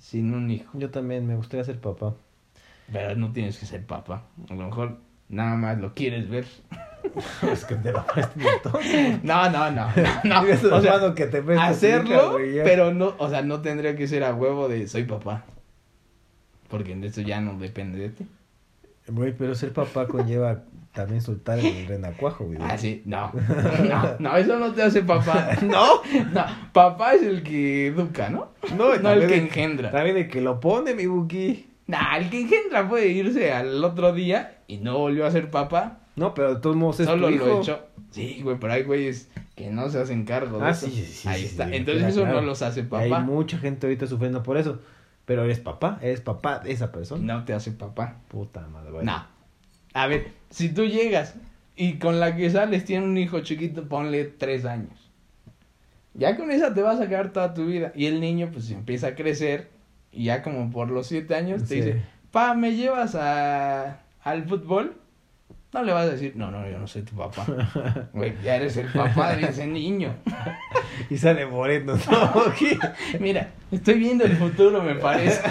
sin un hijo. Yo también, me gustaría ser papá. Pero no tienes que ser papá. A lo mejor nada más lo quieres ver. es que te lo No, no, no. no, O sea, que te hacerlo, pero no, o sea, no tendría que ser a huevo de soy papá. Porque eso ya no depende de ti. Güey, pero ser papá conlleva también soltar el renacuajo, güey. Ah, sí, no. No, no, eso no te hace papá. No, no. Papá es el que educa, ¿no? No, no el que engendra. También el que lo pone, mi buki. Nah, el que engendra puede irse al otro día y no volvió a ser papá. No, pero de todos modos es Solo tu hijo. lo echó. Sí, güey, pero hay güeyes que no se hacen cargo de ah, eso. Sí, sí, Ahí está. Entonces eso no los hace papá. Hay mucha gente ahorita sufriendo por eso. Pero eres papá, eres papá de esa persona. No te hace papá. Puta madre. No. A ver, si tú llegas y con la que sales tiene un hijo chiquito, ponle tres años. Ya con esa te vas a quedar toda tu vida. Y el niño pues empieza a crecer y ya como por los siete años te dice, pa, ¿me llevas a, al fútbol? No le vas a decir, no, no, yo no soy tu papá. Güey, ya eres el papá de ese niño. y sale moreno. Mira, estoy viendo el futuro, me parece.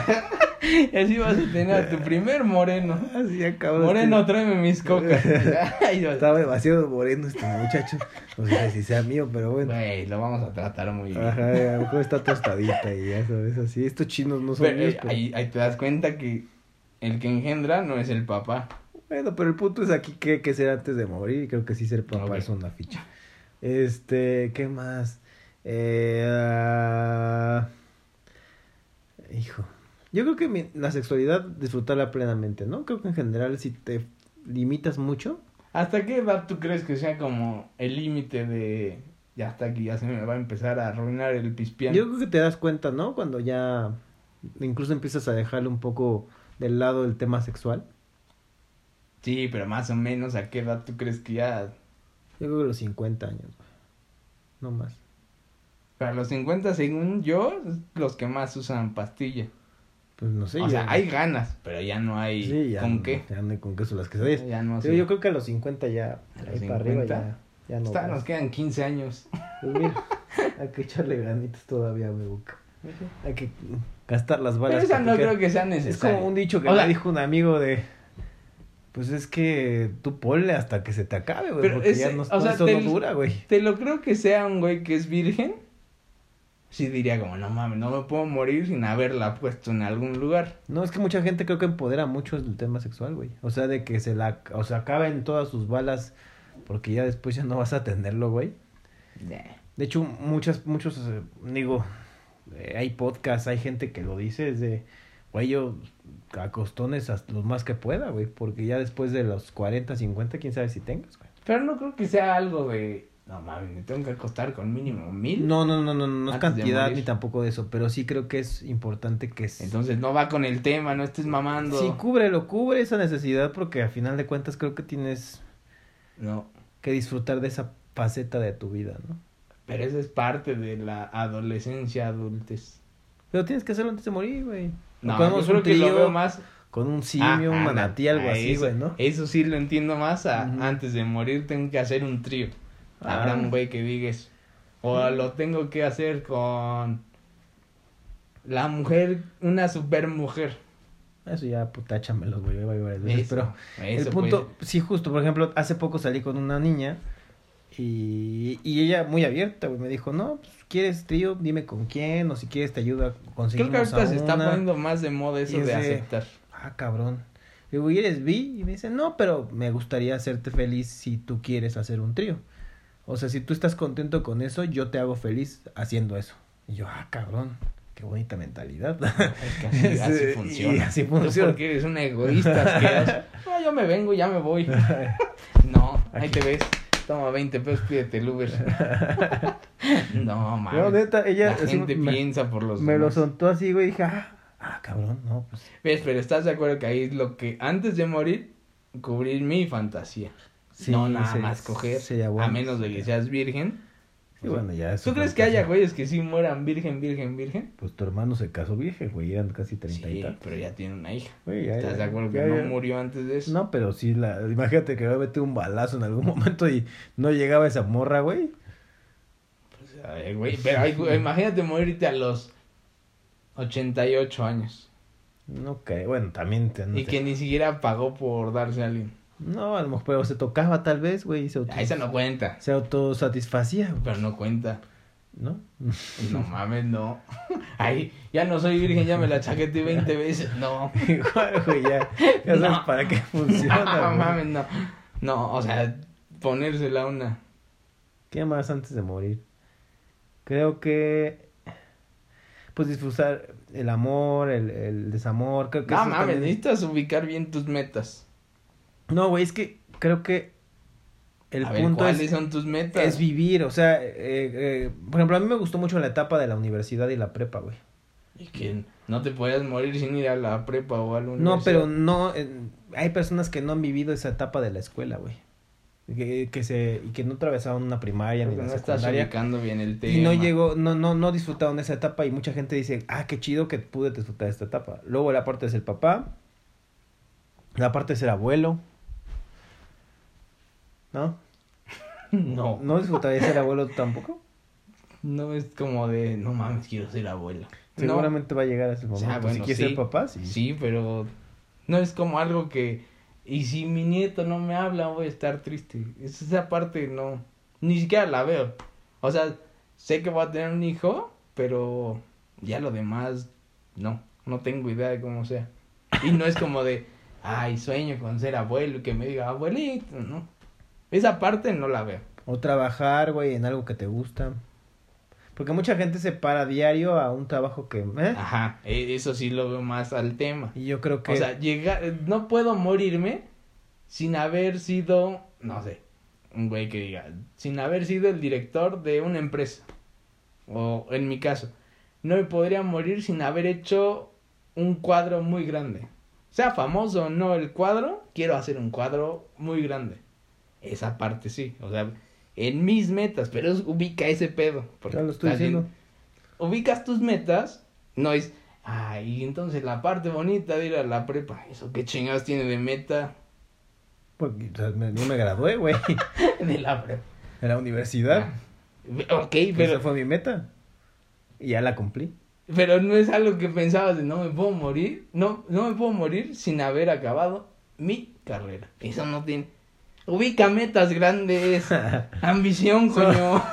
y así vas a tener a tu primer moreno. Así acabo. Moreno, tráeme mis cocas. Estaba demasiado moreno este muchacho. No sé si sea mío, pero bueno. Güey, lo vamos a tratar muy bien. Ajá, a lo mejor está tostadita y ya sabes, así. Estos chinos no son míos. Ahí, ahí te das cuenta que el que engendra no es el papá. Bueno, pero el punto es aquí que que ser antes de morir y creo que sí ser papá es una ficha. Este, ¿qué más? Eh, uh... Hijo, Yo creo que la sexualidad disfrutarla plenamente, ¿no? Creo que en general si te limitas mucho. ¿Hasta qué edad tú crees que sea como el límite de ya hasta aquí ya se me va a empezar a arruinar el pispián? Yo creo que te das cuenta, ¿no? Cuando ya incluso empiezas a dejarle un poco del lado el tema sexual. Sí, pero más o menos a qué edad tú crees que ya... Yo creo que los 50 años, no más. Para los 50, según yo, los que más usan pastilla. Pues no sé. O sea, hay ganas, pero ya no hay con qué. Ya no hay con queso las quesadillas. Ya no Yo creo que a los 50 ya, ahí para arriba ya, ya no. Está, nos quedan 15 años. Pues mira, hay que echarle ganitas todavía, me busca. Hay que gastar las balas. Pero esa no creo que sea necesario. Es como un dicho que me dijo un amigo de... Pues es que tú ponle hasta que se te acabe, güey. Porque ya no, o sea, eso no dura, güey. Te lo creo que sea un güey que es virgen sí diría como, no mames, no me puedo morir sin haberla puesto en algún lugar. No, es que mucha gente creo que empodera mucho el tema sexual, güey. O sea, de que se la, o sea, acaben todas sus balas porque ya después ya no vas a tenerlo, güey. De hecho, muchas, muchos, eh, digo, eh, hay podcasts, hay gente que lo dice, es de, güey, yo acostones hasta los más que pueda, güey, porque ya después de los 40, 50, quién sabe si tengas, güey. Pero no creo que sea algo de no mames, me tengo que acostar con mínimo mil. No, no, no, no, no es cantidad ni tampoco de eso, pero sí creo que es importante que es... Entonces no va con el tema, no estés mamando. Sí, cúbrelo, cubre esa necesidad porque a final de cuentas creo que tienes no. que disfrutar de esa faceta de tu vida, ¿no? Pero eso es parte de la adolescencia, adultez. Pero tienes que hacerlo antes de morir, güey. No, yo creo que lo veo más... Con un simio, un manatí, algo así, güey, ¿no? Eso sí lo entiendo más a antes de morir tengo que hacer un trío. Habrá un güey que digas, o lo tengo que hacer con la mujer, una super mujer. Eso ya, puta, échamelos, güey, pero el punto, sí, justo, por ejemplo, hace poco salí con una niña y, y ella muy abierta, güey, me dijo, no, pues, ¿quieres trío? Dime con quién, o si quieres te ayuda a conseguir Creo que ahorita se está poniendo más de moda eso de, aceptar. Ah, cabrón. Digo, ¿y eres bi? Y me dice, no, pero me gustaría hacerte feliz si tú quieres hacer un trío. O sea, si tú estás contento con eso, yo te hago feliz haciendo eso. Y yo, ah, cabrón, qué bonita mentalidad. Es así, funciona. así funciona. porque eres un egoísta. No, yo me vengo y ya me voy. no, ahí te ves. Toma 20 pesos, pídete el Uber. no, mames. No, neta, ella. La gente piensa por los. Me lo soltó así, güey, y dije, ah, ah, cabrón, no, pues. Ves, pero estás de acuerdo que ahí es lo que antes de morir, cubrir mi fantasía no nada más coger, a menos de que seas virgen. Bueno, ya ¿Tú crees que haya güeyes que sí mueran virgen, virgen, virgen? Pues tu hermano se casó virgen, güey, eran casi treinta y tal. pero ya tiene una hija. ¿Estás de acuerdo que no murió antes de eso? No, pero sí, la, imagínate que va a meter un balazo en algún momento y no llegaba esa morra, güey. Pues, güey, pero imagínate morirte a los 88 años. No, que, bueno, también... y que ni siquiera pagó por darse a alguien. No, a lo mejor se tocaba tal vez, güey. Se ah, Esa no cuenta. Se autosatisfacía. Pero no cuenta. ¿No? No mames, no. Ay, ya no soy virgen, ya me la chaqueté 20 veces. No. Igual, güey, ya. Ya sabes para qué funciona. No mames, no. No, o sea, ponérsela una. ¿Qué más antes de morir? Creo que. Pues disfrutar el amor, el, el desamor. Creo que no mames, necesitas ubicar bien tus metas. No, güey, es que creo que el punto ¿cuáles es, son tus metas? Es vivir, o sea, eh, eh, por ejemplo, a mí me gustó mucho la etapa de la universidad y la prepa, güey. Y que no te puedes morir sin ir a la prepa o a la universidad. No, pero no, eh, hay personas que no han vivido esa etapa de la escuela, güey. Que, que se y que no atravesaron una primaria ni la no secundaria bien el tema. y no llegó no no no disfrutaron esa etapa y mucha gente dice ah qué chido que pude disfrutar de esta etapa luego la parte de ser papá la parte de ser abuelo ¿No? no. ¿No disfrutaría ser abuelo tampoco? No es como de, no mames, quiero ser abuelo. Seguramente va a llegar a ese momento. si quieres ser papá, sí. Sí, pero no es como algo que, y si mi nieto no me habla, voy a estar triste. Esa parte no, ni siquiera la veo. O sea, sé que voy a tener un hijo, pero ya lo demás, no, no tengo idea de cómo sea. Y no es como de, ay, sueño con ser abuelo y que me diga, abuelito, ¿no? Esa parte no la veo. O trabajar, güey, en algo que te gusta. Porque mucha gente se para diario a un trabajo que... ¿eh? Ajá, e, eso sí lo veo más al tema. Y yo creo que... O sea, llegar, no puedo morirme sin haber sido, no sé, un güey que diga, sin haber sido el director de una empresa. O en mi caso, no me podría morir sin haber hecho un cuadro muy grande. Sea famoso o no el cuadro, quiero hacer un cuadro muy grande. Esa parte sí, o sea, en mis metas, pero ubica ese pedo. Porque lo estoy diciendo. Ubicas tus metas, no es, ay, entonces la parte bonita de ir a la prepa, eso qué chingados tiene de meta. Porque no me gradué, güey. de la prepa. En la universidad. Ah, ok, pero... Esa fue mi meta. Y ya la cumplí. Pero no es algo que pensabas de no me puedo morir. No, no me puedo morir sin haber acabado mi carrera. Eso no tiene. Ubica metas grandes. Ambición, coño.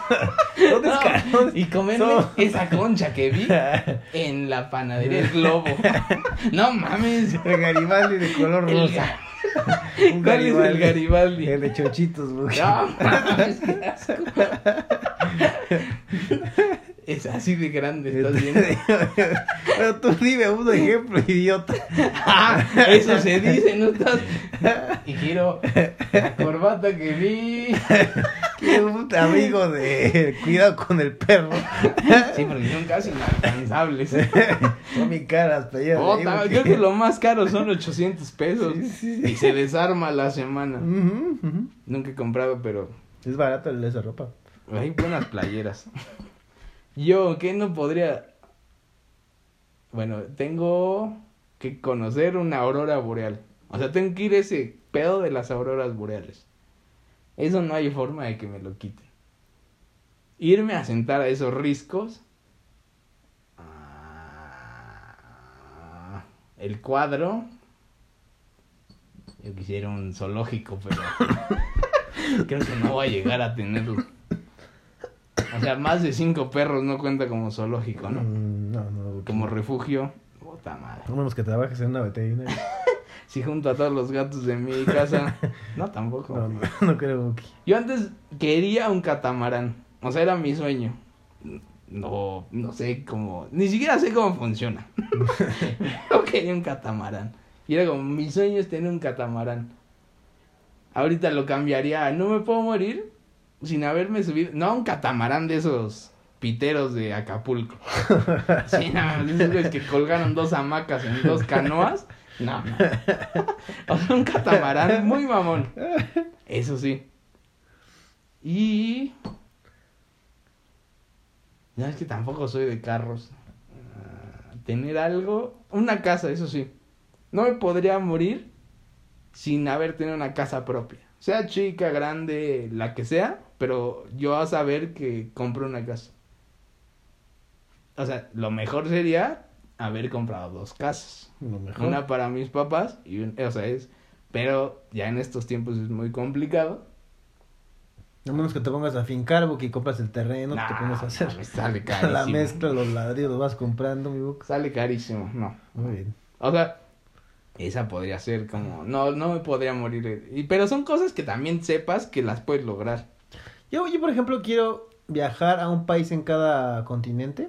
y comerme esa concha que vi en la panadería El Globo. no mames. El Garibaldi de color rosa. Un Garibaldi. el Garibaldi? El de chochitos, güey. No, mames, qué asco. Es así de grande, estás viendo. Pero tú dime un ejemplo, idiota. Ah, eso se dice, ¿no estás? Y quiero la corbata que vi. Quiero un amigo de cuidado con el perro. Sí, porque son casi inalcanzables. Son mi caras, pero Creo que lo más caro son 800 pesos. Y se desarma la semana. Nunca he comprado, pero. Es barato el de esa ropa. Hay buenas playeras. Yo, ¿qué no podría? Bueno, tengo que conocer una aurora boreal. O sea, tengo que ir a ese pedo de las auroras boreales. Eso no hay forma de que me lo quiten. Irme a sentar a esos riscos. Ah, el cuadro. Yo quisiera un zoológico, pero creo que no voy a llegar a tenerlo. O sea, más de cinco perros no cuenta como zoológico, ¿no? Mm, no, no. Como refugio. Puta madre. No menos que trabajes en una veterinaria. si junto a todos los gatos de mi casa. No, tampoco. No, no, no creo. Yo antes quería un catamarán. O sea, era mi sueño. No, no sé cómo. Ni siquiera sé cómo funciona. Yo quería un catamarán. Y era como, mi sueño es tener un catamarán. Ahorita lo cambiaría. No me puedo morir sin haberme subido, no un catamarán de esos piteros de Acapulco. sí, no, esos que colgaron dos hamacas en dos canoas. No, no. O sea, un catamarán muy mamón. Eso sí. Y. No, es que tampoco soy de carros. Ah, tener algo. Una casa, eso sí. No me podría morir sin haber tenido una casa propia. Sea chica, grande, la que sea pero yo a saber que compro una casa. O sea, lo mejor sería haber comprado dos casas. Una para mis papás y o sea, es pero ya en estos tiempos es muy complicado. No menos que te pongas a fincar, porque compras el terreno, te pones a hacer. sale carísimo. La mezcla, los ladrillos, los vas comprando, mi boca. Sale carísimo, no. Muy bien. O sea, esa podría ser como, no, no me podría morir. Y, pero son cosas que también sepas que las puedes lograr. Yo, yo, por ejemplo, quiero viajar a un país en cada continente.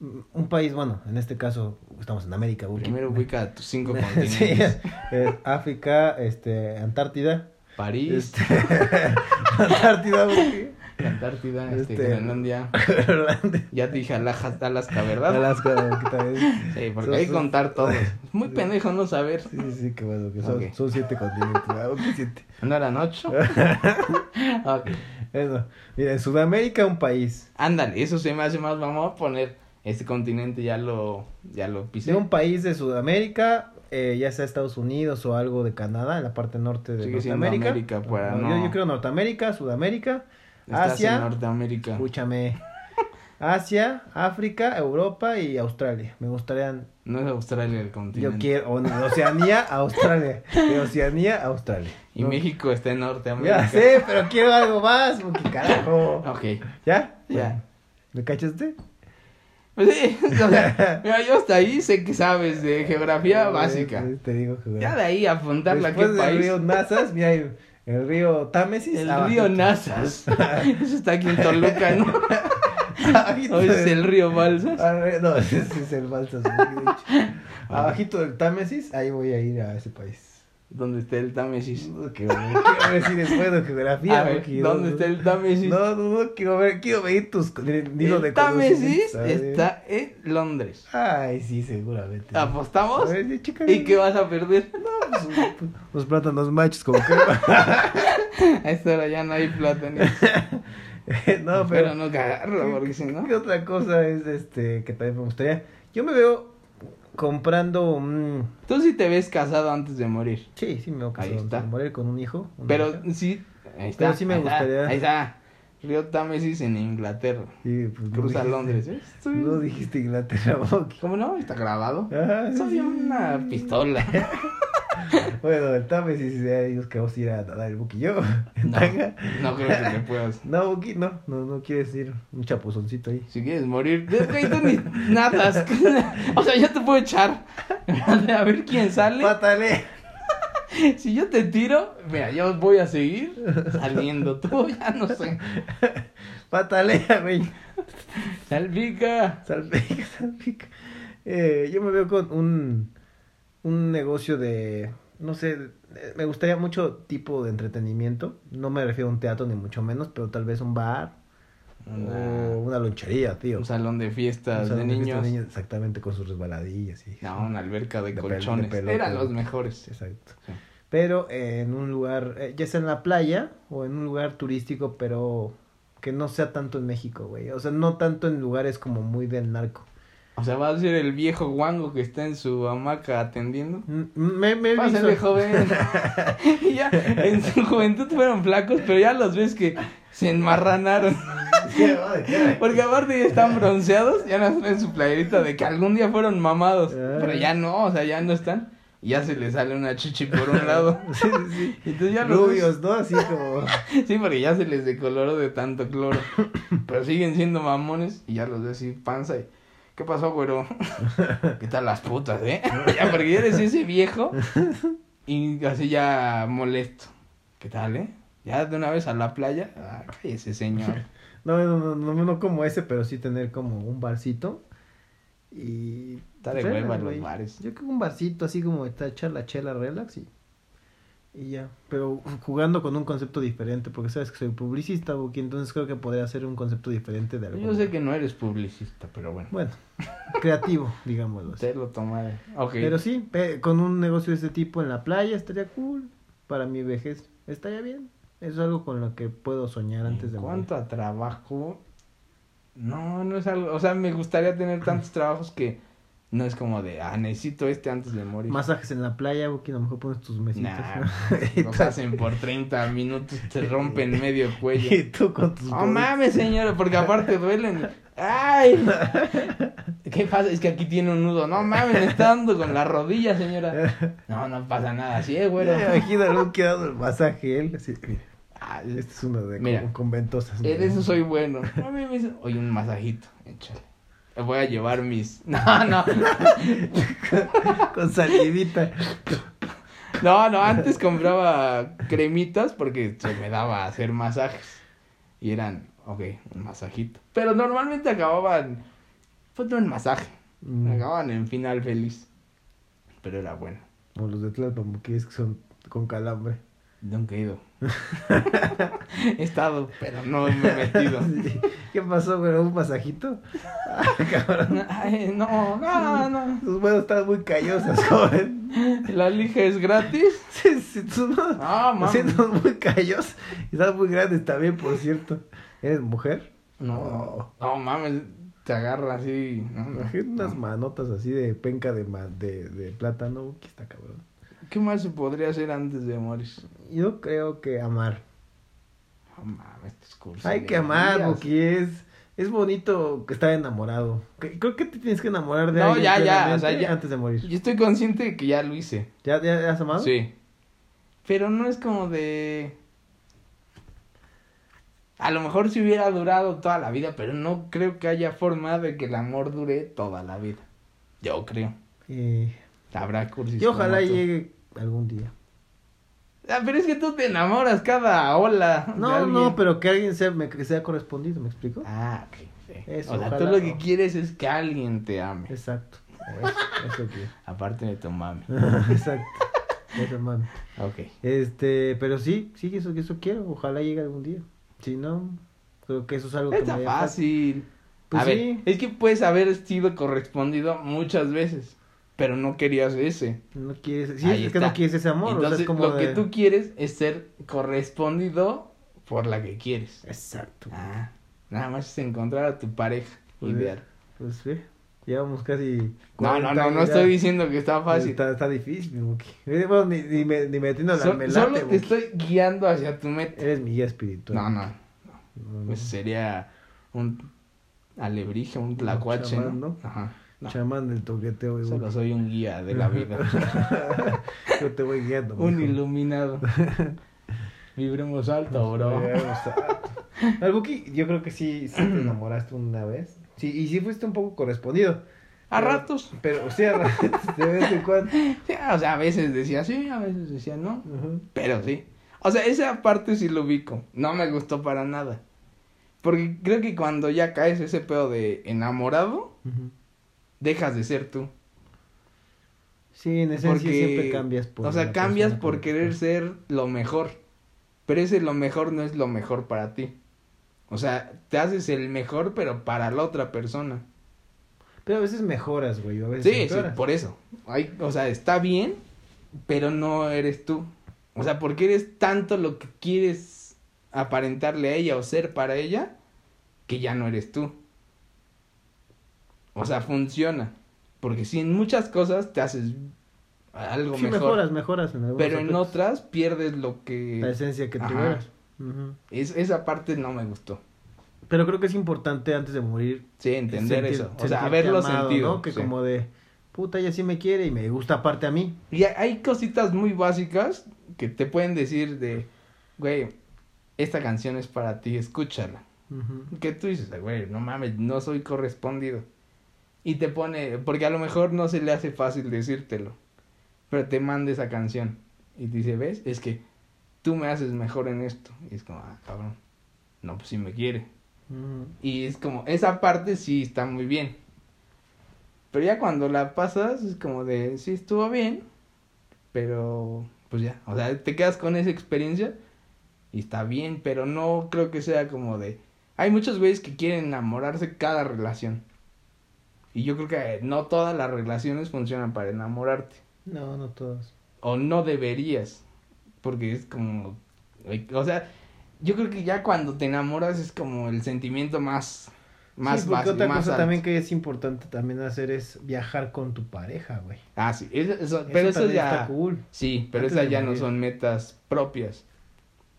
Mm, un país, bueno, en este caso estamos en América. Primero ubica tus cinco continentes. sí, África, este, Antártida. París. Este, Antártida, Antártida, este, este Groenlandia. Ya te dije Alaska, Alaska ¿verdad? Alaska, Sí, porque hay que contar todo. Es muy pendejo no saber. Sí, sí, sí, qué bueno, que son, son siete continentes. Ah, siete. ¿No eran ocho? ok. Eso. Mira, en Sudamérica un país. Ándale, eso se me hace más, vamos a poner este continente ya lo, ya lo pisé. De un país de Sudamérica, eh, ya sea Estados Unidos o algo de Canadá, en la parte norte de Sigue Norteamérica. América, para no, yo, yo creo Norteamérica, Sudamérica. Asia, Norteamérica. Escúchame. Asia, África, Europa y Australia. Me gustaría. No es Australia el continente. Yo quiero. Oceanía, Australia. De Oceanía, Australia. Y México está en Norteamérica. Ya sé, pero quiero algo más. Porque carajo. Ok. ¿Ya? Ya. ¿Me cachaste? Pues sí, mira, yo hasta ahí sé que sabes de geografía básica. Te digo geografía. Ya de ahí apuntarla a qué país. Río Nazas, mira, el río Támesis. El río Nazas. Eso está aquí en Toluca, ¿no? ¿O es el río Balsas? Ah, no, ese es el Balsas. Abajito del Támesis, ahí voy a ir a ese país. ¿Dónde está el Támesis? No, quiero ver, quiero ver si después de geografía. A ver, ¿Dónde está el Támesis? No, no, no, quiero ver, quiero ver tus nidos de Támesis está en Londres. Ay, sí, seguramente. ¿Apostamos? Ver, ¿Y qué vas a perder? No, pues, pues, los plátanos machos, como que. a esta hora ya no hay plátanos. no, pero. Pero no cagarlo, porque si no. ¿Qué otra cosa es este que también me gustaría? Yo me veo comprando un... Tú sí te ves casado antes de morir. Sí, sí me veo casado antes de morir con un hijo. Pero sí, ahí está. Pero sí me gustaría. ahí está. Río Támesis en Inglaterra. Sí, pues Cruza Londres. ¿eh? No dijiste Inglaterra, ¿Cómo no? Está grabado. Ah, Soy una pistola. bueno, el Támesis, dios que vamos a ir a dar el Buki yo. No, no creo que te puedas. No, Buki, no, no, no quieres ir un chapuzoncito ahí. Si quieres morir, tú ni nadas. o sea, yo te puedo echar. A ver quién sale. Pátale. Si yo te tiro, mira, yo voy a seguir saliendo. Tú ya no sé. Patalea, güey. Salpica. Salpica, salpica. Eh, yo me veo con un un negocio de, no sé, me gustaría mucho tipo de entretenimiento. No me refiero a un teatro ni mucho menos, pero tal vez un bar. o una lonchería, tío. Un salón de fiestas de, niños. Exactamente, con sus resbaladillas. Y, no, una alberca de, colchones. Eran los mejores. Exacto. Pero en un lugar, eh, ya sea en la playa o en un lugar turístico, pero que no sea tanto en México, güey. O sea, no tanto en lugares como muy del narco. O sea, va a ser el viejo guango que está en su hamaca atendiendo. Mm, me, me Pásale, joven. y ya, en su juventud fueron flacos, pero ya los ves que se enmarranaron. Porque aparte ya están bronceados, ya no en su playerita de que algún día fueron mamados. Ah. Pero ya no, o sea, ya no están. Y ya se les sale una chichi por un lado. sí, sí. Entonces ya Rubios, ¿no? Así como. sí, porque ya se les decoloró de tanto cloro. Pero siguen siendo mamones y ya los ves así panza y ¿Qué pasó, güero? ¿Qué tal las putas, eh? ya, porque eres ese viejo y así ya molesto. ¿Qué tal, eh? Ya de una vez a la playa. Ah, ese señor. No, no, no, no, no como ese, pero sí tener como un barcito. Y. Está de pues, hueva los bares. Yo creo que un barcito así como está echar la chela relax y y ya, pero jugando con un concepto diferente, porque sabes que soy publicista, Buki, entonces creo que podría ser un concepto diferente de algo. Yo sé que no eres publicista, pero bueno. Bueno, creativo, digámoslo así. Te lo tomaré. Okay. Pero sí, con un negocio de este tipo en la playa estaría cool. Para mi vejez estaría bien. Es algo con lo que puedo soñar antes de morir. ¿Cuánto a trabajo? No, no es algo. O sea, me gustaría tener tantos trabajos que no es como de, ah, necesito este antes de morir. Masajes en la playa, que a lo mejor pones tus mesitos. Nah, los hacen por 30 minutos, te rompen medio cuello. Y tú con tus Oh, mames, señora, porque aparte duelen. ¡Ay! ¿Qué pasa? Es que aquí tiene un nudo. No mames, me está dando con la rodilla, señora. No, no pasa nada así, eh, güero. Imagínalo que dado el masaje él. Así, ah, este es uno de mira, con, ventosas. En eso soy bueno. A mí me dice, oye, un masajito, échale voy a llevar mis. No, no. Con salivita. No, no, antes compraba cremitas porque se me daba a hacer masajes. Y eran, ok, un masajito. Pero normalmente acababan. Pues no en masaje. Mm. Acababan en final feliz. Pero era bueno. Como los de Tlalpan, que es que son con calambre. Nunca he ido. he estado, pero no me he metido. ¿Qué pasó, güey? ¿Un masajito? Ay, no, no, no. Tus manos están muy callosas, joven. ¿La lija es gratis? Sí, sí, tus manos ah, muy callos. Y están muy grandes también, por cierto. ¿Eres mujer? No. No, mames, te agarra así. No, unas manotas así de penca de, de, de plátano, que está cabrón. ¿Qué más se podría hacer antes de morir? Yo creo que amar. Oh, mames, Hay que amar, porque es, es bonito estar enamorado. Creo que te tienes que enamorar de alguien ya, ya, o sea, ya, antes de morir. Yo estoy consciente de que ya lo hice. ¿Ya, ya, has amado? Sí. Pero no es como de... A lo mejor si hubiera durado toda la vida, pero no creo que haya forma de que el amor dure toda la vida. Yo creo. Eh... Habrá cursis. Y ojalá llegue algún día. Ah, pero es que tú te enamoras cada ola. No, no, pero que alguien sea, me, que sea correspondido, ¿me explico? Ah, ok. Eso, o sea, tú lo que quieres es que alguien te ame. Exacto. Eso, eso Aparte de tu mami. Exacto. Eso mami. Ok. Este, pero sí, sí, eso, eso quiero. Ojalá llegue algún día. Si no, creo que eso es algo que Está fácil. Pues a ver, es que puedes haber sido correspondido muchas veces, pero no querías ese. No quieres, sí, es que no quieres ese amor. Entonces, lo que tú quieres es ser correspondido por la que quieres. Exacto. Ah, nada más es encontrar a tu pareja pues, ideal. Pues sí. Llevamos casi. No, no, no, no estoy diciendo que está fácil. Está, está difícil, Bueno, ni, ni, me, ni metiendo la melate, Solo te estoy guiando hacia tu meta. Eres mi guía espiritual. No, no. no. Pues sería un alebrije, un tlacuache, ¿no? Ajá. Chamán del toqueteo. Güey. Solo soy un guía de la vida. Yo te voy guiando. un iluminado. Vibremos alto, bro. Algo que yo creo que sí, sí te enamoraste una vez. Sí, y sí fuiste un poco correspondido. A ratos. Pero, o sea, a ratos, de vez en cuando. o sea, a veces decía sí, a veces decía no. Pero sí. O sea, esa parte sí lo ubico. No me gustó para nada. Porque creo que cuando ya caes ese pedo de enamorado, dejas de ser tú. Sí, en esencia siempre cambias por. O sea, cambias por querer ser lo mejor. Pero ese lo mejor no es lo mejor para ti. O sea, te haces el mejor, pero para la otra persona. Pero a veces mejoras, güey. A veces sí, sí, por eso. Hay, o sea, está bien, pero no eres tú. O sea, porque eres tanto lo que quieres aparentarle a ella o ser para ella, que ya no eres tú. O sea, funciona. Porque si en muchas cosas te haces algo sí, mejoras, mejoras en Pero en otras pierdes lo que... La esencia que tuvieras. es, esa parte no me gustó. Pero creo que es importante antes de morir. Sí, entender eso. O sea, haberlo sentido. ¿no? Que como de, puta, ella sí me quiere y me gusta aparte a mí. Y hay cositas muy básicas que te pueden decir de, güey, esta canción es para ti, escúchala. Que tú dices, güey, no mames, no soy correspondido. Y te pone, porque a lo mejor no se le hace fácil decírtelo, pero te manda esa canción. Y te dice, ¿ves? Es que tú me haces mejor en esto. Y es como, ah, cabrón. No, pues sí me quiere. Y es como, esa parte sí está muy bien. Pero ya cuando la pasas, es como de, sí estuvo bien, pero pues ya, o sea, te quedas con esa experiencia y está bien, pero no creo que sea como de... Hay muchos güeyes que quieren enamorarse cada relación. Y yo creo que no todas las relaciones funcionan para enamorarte. No, no todas. O no deberías. Porque es como... O sea, yo creo que ya cuando te enamoras es como el sentimiento más más sí, porque otra cosa también que es importante también hacer es viajar con tu pareja, güey. Ah, sí, eso, pero eso ya está cool. Sí, pero esas ya no son metas propias.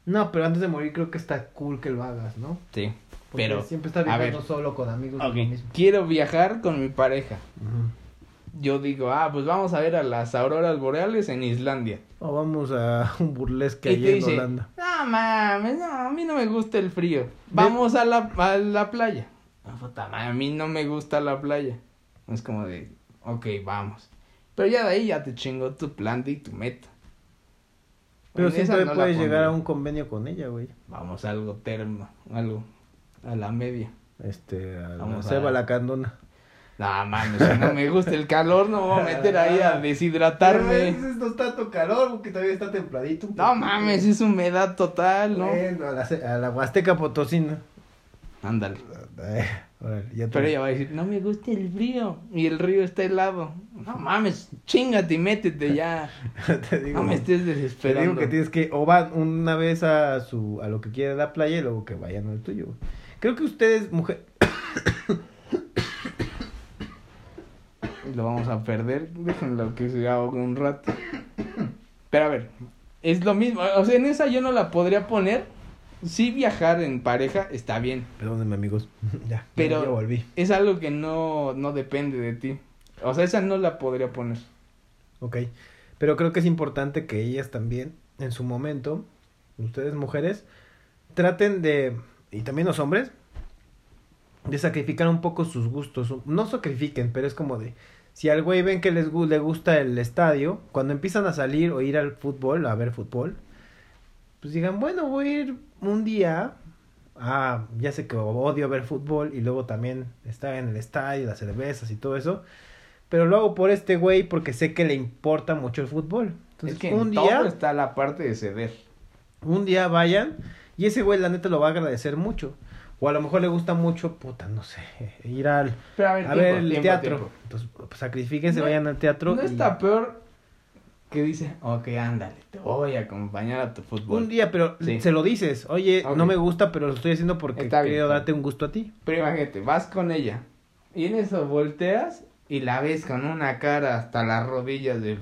No, pero antes de morir creo que está cool que lo hagas, ¿no? Sí. Pero siempre viajando solo con amigos okay. Quiero viajar con mi pareja yo digo, ah, pues vamos a ver a las auroras boreales en Islandia. O vamos a un burlesque allí en Holanda. No mames, no, a mí no me gusta el frío. Vamos a la, a la playa. a mí no me gusta la playa. Es como de, ok, vamos. Pero ya de ahí ya te chingó tu plan y tu meta. Pero siempre puedes llegar a un convenio con ella, güey. Vamos a algo termo, algo a la media. Este, a Vamos a la candona. No, mames, si no me gusta el calor, no me voy a meter ahí a deshidratarme. Pero no está tanto calor, porque todavía está templadito. No mames, es humedad total, ¿no? Bueno, a la, a la Huasteca Potosina. Ándale. Eh, Pero ella va a decir, no me gusta el frío y el río está helado. No mames, chingate y métete ya. te digo, no me estés desesperando. Te digo que tienes que, o van una vez a su, a lo que quiere la playa y luego que vayan al tuyo. Creo que ustedes, mujer lo vamos a perder. Déjenlo que se haga un rato. Pero a ver, es lo mismo. O sea, en esa yo no la podría poner. Sí viajar en pareja está bien. Perdónenme amigos. ya, pero ya volví. es algo que no, no depende de ti. O sea, esa no la podría poner. Ok. Pero creo que es importante que ellas también, en su momento, ustedes mujeres, traten de, y también los hombres, de sacrificar un poco sus gustos. No sacrifiquen, pero es como de, si al güey ven que les le gusta el estadio, cuando empiezan a salir o ir al fútbol, a ver fútbol, pues digan, bueno, voy a ir un día. Ah, ya sé que odio ver fútbol y luego también estar en el estadio, las cervezas y todo eso. Pero lo hago por este güey porque sé que le importa mucho el fútbol. Entonces, es que un día está la parte de ceder. Un día vayan y ese güey la neta lo va a agradecer mucho. O a lo mejor le gusta mucho, puta, no sé, ir al a ver, el teatro. Entonces, pues, sacrifíquense, vayan al teatro. No está peor que dice, ok, ándale, te voy a acompañar a tu fútbol. Un día, pero se lo dices, oye, no me gusta, pero lo estoy haciendo porque quiero darte un gusto a ti. Pero imagínate, vas con ella y en eso volteas y la ves con una cara hasta las rodillas de...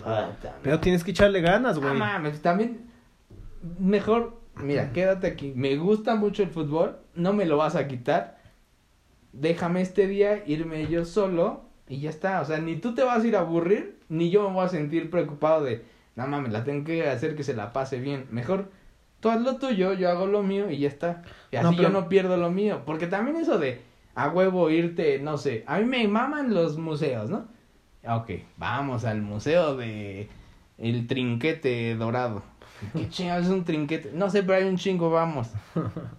pero tienes que echarle ganas, güey. No mames, también mejor, mira, quédate aquí. Me gusta mucho el fútbol, no me lo vas a quitar. Déjame este día irme yo solo y ya está. O sea, ni tú te vas a ir a aburrir, ni yo me voy a sentir preocupado de, no mames, la tengo que hacer que se la pase bien. Mejor tú haz lo tuyo, yo hago lo mío y ya está. Y así yo no pierdo lo mío. Porque también eso de a huevo irte, no sé, a mí me maman los museos, ¿no? Ok, vamos al museo de el trinquete dorado. ¿Qué chingados es un trinquete? No sé, pero hay un chingo, vamos.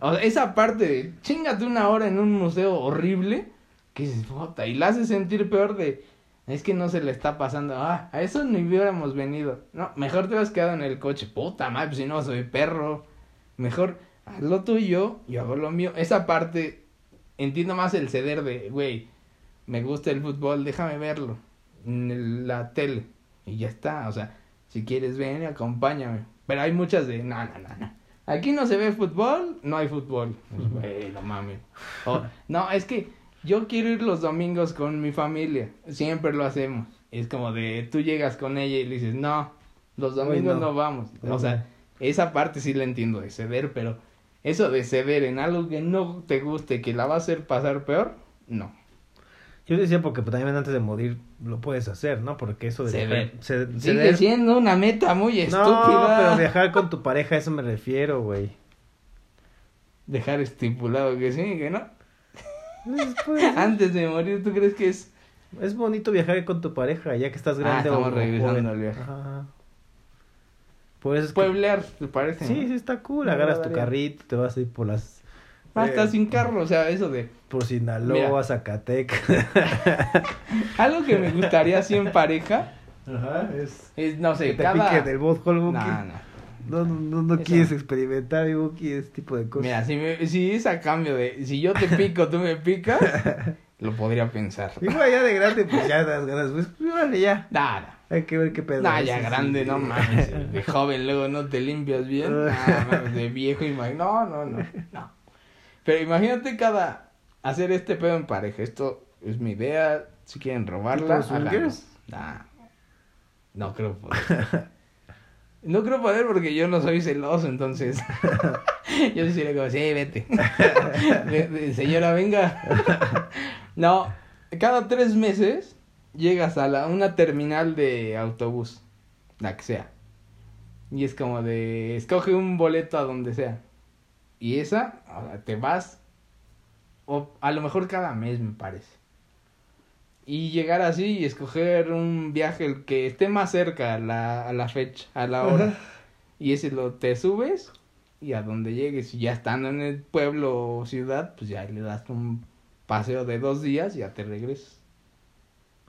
O sea, esa parte chingate una hora en un museo horrible, que se puta, y la hace sentir peor de, es que no se le está pasando, ah, a eso ni hubiéramos venido. No, mejor te has quedado en el coche, puta madre, pues si no soy perro. Mejor haz lo tuyo, yo hago lo mío. Esa parte, entiendo más el ceder de, güey, me gusta el fútbol, déjame verlo en la tele. Y ya está, o sea, si quieres ven acompáñame. Pero hay muchas de, no, no, no, no. Aquí no se ve fútbol, no hay fútbol. Pues, no mames. no, es que yo quiero ir los domingos con mi familia. Siempre lo hacemos. Es como de, tú llegas con ella y le dices, no, los domingos no. vamos. O sea, esa parte sí la entiendo de ceder, pero eso de ceder en algo que no te guste, que la va a hacer pasar peor, no. Yo decía porque pues, también antes de morir lo puedes hacer, ¿no? Porque eso de se Sigue siendo una meta muy estúpida. No, pero viajar con tu pareja, a eso me refiero, güey. Dejar estipulado que sí, que no. Pues, antes de morir, ¿tú crees que es...? Es bonito viajar con tu pareja, ya que estás ah, grande. Ah, estamos regresando al viaje. Por eso es Pueblear, ¿te parece? Sí, sí, está cool. Agarras tu carrito, te vas a ir por las hasta sin carro, o sea, eso de... Por Sinaloa, Zacatecas. algo que me gustaría así en pareja... Ajá, es... no sé, que te cada... pique del No, no. No, no, no, quieres experimentar, Buki, ese tipo de cosas. Mira, si, me, si es a cambio de... Si yo te pico, tú me picas... lo podría pensar. Igual ya de grande, pues ya das ganas. Pues, vale, ya. Nada. Hay que ver qué pedo. Nah, ya grande, no mames. De joven luego no te limpias bien. nah, mames, de viejo y No, no, no. No. Pero imagínate cada hacer este pedo en pareja. Esto es mi idea. Si quieren robarla, nah, no creo poder. no creo poder porque yo no soy celoso, entonces. yo diría como, sí, vete. Señora, venga. no, cada tres meses llegas a la, una terminal de autobús, la que sea. Y es como de, escoge un boleto a donde sea. Y esa, te vas, o a lo mejor cada mes me parece. Y llegar así y escoger un viaje el que esté más cerca a la, a la fecha, a la hora. y ese lo te subes y a donde llegues, y ya estando en el pueblo o ciudad, pues ya le das un paseo de dos días y ya te regresas.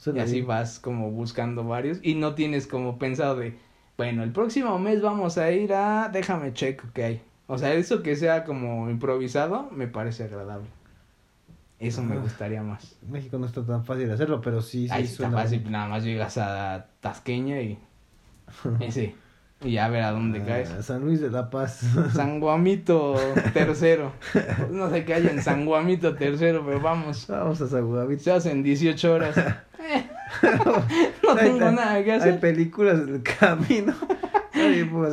y así vas como buscando varios y no tienes como pensado de, bueno, el próximo mes vamos a ir a, déjame checo que hay. O sea, eso que sea como improvisado me parece agradable. Eso me gustaría más. México no está tan fácil de hacerlo, pero sí, sí Ahí está fácil, nada más llegas a Tasqueña y... sí. Y ya a ver a dónde ah, caes. San Luis de la Paz. San Guamito tercero. No sé qué hay en San Guamito tercero, pero vamos. Vamos a San Guamito. Se hacen 18 horas. no tengo nada que hacer. Hay películas en el camino.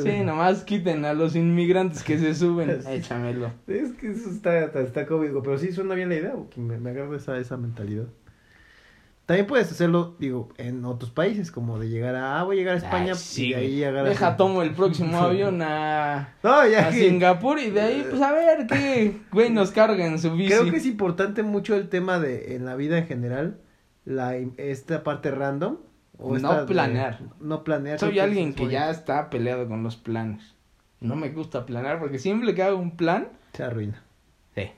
Sí, nomás quiten a los inmigrantes que se suben. Échamelo. Es que eso está, está, cómico, pero sí suena bien la idea, me, me agarra esa, esa mentalidad. También puedes hacerlo, digo, en otros países, como de llegar a, ah, voy a llegar a España y de ahí agarrar. Deja, tomo el próximo avión a, no, ya a Singapur y de ahí, pues a ver qué güey nos carga en su bici. Creo que es importante mucho el tema de, en la vida en general, la, esta parte random, no planear. no planear. Soy alguien que ya está peleado con los planes. no me gusta planear porque siempre que hago un plan... Se arruina. Sí.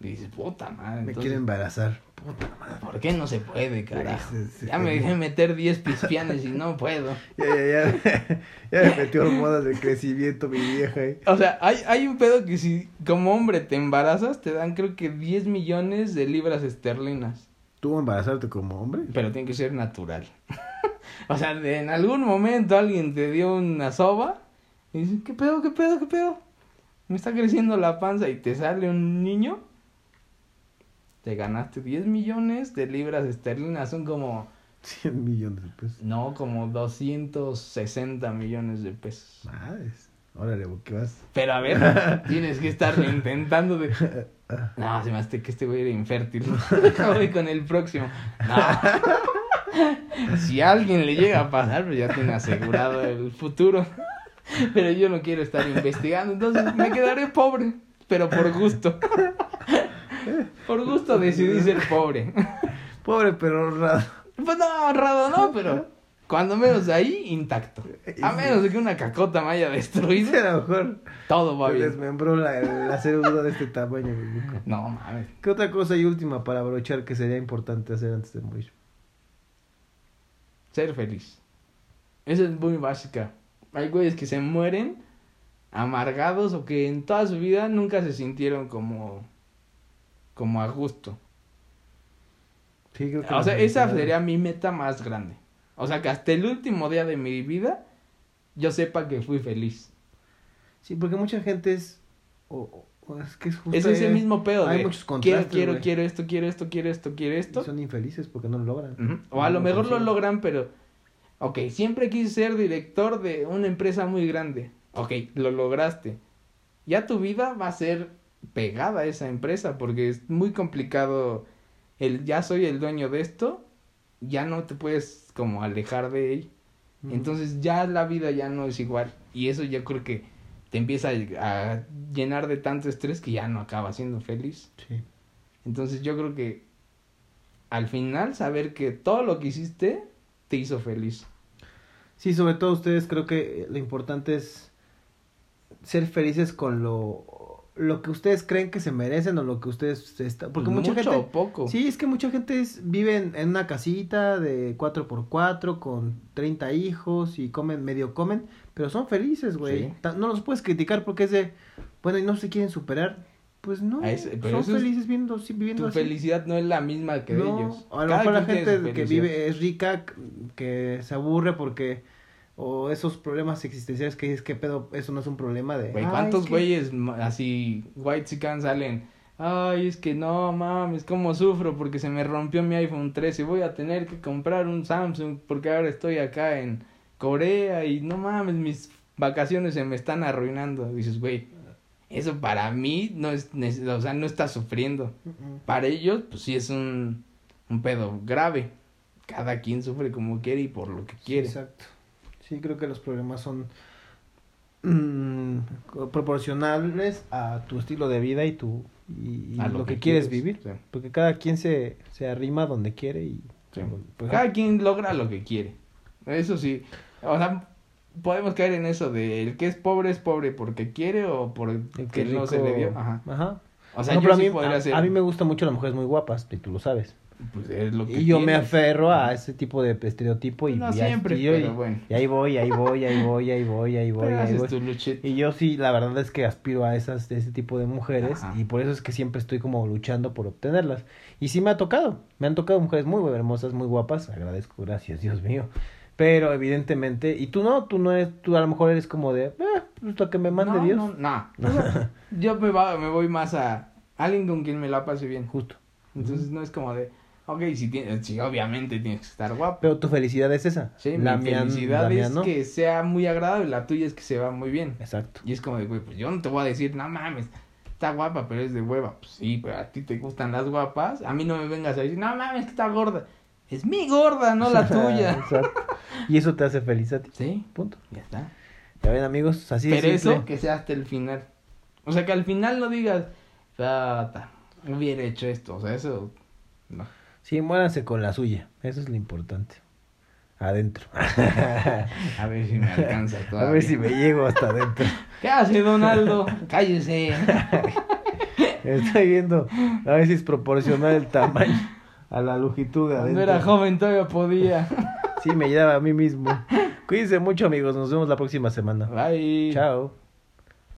Y dices, puta madre. Me quiero embarazar. Puta madre. ¿Por qué no se puede, carajo? ya me dejé meter 10 pispianes y no puedo. ya, ya, ya. Ya me metió hormonas de crecimiento mi vieja. ¿eh? O sea, hay, hay un pedo que si como hombre te embarazas, te dan creo que 10 millones de libras esterlinas. ¿Tú embarazarte como hombre? Pero tiene que ser natural. o sea, en algún momento alguien te dio una soba y dices, ¿qué pedo, qué pedo, qué pedo? Me está creciendo la panza y te sale un niño te ganaste 10 millones de libras esterlinas, son como... 100 millones de pesos. No, como 260 millones de pesos. Madres. Órale, ¿qué vas? Pero a ver, tienes que estar intentando de... No, se me hace que este güey era infértil. voy con el próximo. No. Si a alguien le llega a pasar, pues ya tiene asegurado el futuro. Pero yo no quiero estar investigando, entonces me quedaré pobre, pero por gusto. Por gusto decidí ser pobre. Pobre pero honrado. Pues no, honrado no, pero cuando menos ahí, intacto. A menos de que una cacota me haya destruido. a lo mejor. Todo va bien. Desmembró la, la célula de este tamaño. No mames. ¿Qué otra cosa y última para abrochar que sería importante hacer antes de morir? Ser feliz. Esa es muy básica. Hay güeyes que se mueren amargados o que en toda su vida nunca se sintieron como como a gusto. Sí, creo que o sea, esa sería mi meta más grande. O sea, que hasta el último día de mi vida yo sepa que fui feliz. Sí, porque mucha gente es... O, es que es justo... Es ese mismo pedo hay muchos quiero, quiero, quiero esto, quiero esto, quiero esto, quiero esto. Y son infelices porque no lo logran. O a lo mejor lo logran, pero... Ok, siempre quise ser director de una empresa muy grande. Ok, lo lograste. Ya tu vida va a ser pegada a esa empresa porque es muy complicado el ya soy el dueño de esto, ya no te puedes como alejar de él. Entonces ya la vida ya no es igual y eso yo creo que te empieza a, llenar de tanto estrés que ya no acaba siendo feliz. Sí. Entonces yo creo que al final saber que todo lo que hiciste te hizo feliz. Sí, sobre todo ustedes creo que lo importante es ser felices con lo lo que ustedes creen que se merecen o lo que ustedes está porque pues mucha gente poco. sí es que mucha gente vive en, una casita de 4x4 con 30 hijos y comen medio comen pero son felices güey. No los puedes criticar porque es de bueno y no se quieren superar pues no son felices viendo, viviendo tu felicidad no es la misma que de ellos. a lo mejor la gente que vive es rica que se aburre porque o esos problemas existenciales que es que pedo, eso no es un problema de... Güey, ¿cuántos güeyes así, white chican salen? Ay, es que no mames, cómo sufro porque se me rompió mi iPhone 13, voy a tener que comprar un Samsung porque ahora estoy acá en Corea y no mames, mis vacaciones se me están arruinando. Dices, güey, eso para mí no es, o sea, no está sufriendo. Para ellos, pues sí es un, un pedo grave. Cada quien sufre como quiere y por lo que quiere. exacto. Sí, creo que los problemas son mm, proporcionales a tu estilo de vida y tu y, lo, que, quieres, vivir. Porque cada quien se, se arrima donde quiere y... Pues, cada quien logra lo que quiere. Eso sí. O sea, podemos caer en eso de el que es pobre es pobre porque quiere o porque no se le dio. Ajá. Ajá. O sea, yo a, mí, a, mí me gusta mucho las mujeres muy guapas, y tú lo sabes. Pues es lo que y yo me aferro a ese tipo de estereotipo y, no siempre, pero bueno. y ahí voy, ahí voy, ahí voy, ahí voy, ahí voy, ahí voy. Y yo sí, la verdad es que aspiro a esas ese tipo de mujeres y por eso es que siempre estoy como luchando por obtenerlas. Y sí me ha tocado, me han tocado mujeres muy hermosas, muy guapas, agradezco, gracias, Dios mío. Pero evidentemente, y tú no, tú no eres, tú a lo mejor eres como de, eh, pues lo que me mande Dios. No, no, yo me, va, me voy más a alguien con quien me la pase bien. Justo. Entonces no es como de, Ok, si tiene, sí, obviamente tienes que estar guapo. Pero tu felicidad es esa. Sí, la mi felicidad es que sea muy agradable, la tuya es que se va muy bien. Exacto. Y es como de, güey, pues yo no te voy a decir, no mames, está guapa, pero es de hueva. Pues sí, pero a ti te gustan las guapas. A mí no me vengas a decir, no mames, que está gorda. Es mi gorda, no la tuya. Exacto. Y eso te hace feliz a ti. Sí. Punto. Ya está. Ya ven, amigos, así es. Pero eso que sea hasta el final. O sea, que al final no digas, hubiera hecho esto. O sea, eso. No. Sí, muéranse con la suya. Eso es lo importante. adentro. A ver si me alcanza todavía. A ver si me llego hasta adentro. ¿Qué hace, Donaldo? Cállese. Estoy viendo a ver si es proporcional el tamaño a la longitud de adentro. Cuando era joven todavía podía. Sí, me llevaba a mí mismo. Cuídense mucho, amigos. Nos vemos la próxima semana. Bye. Chao.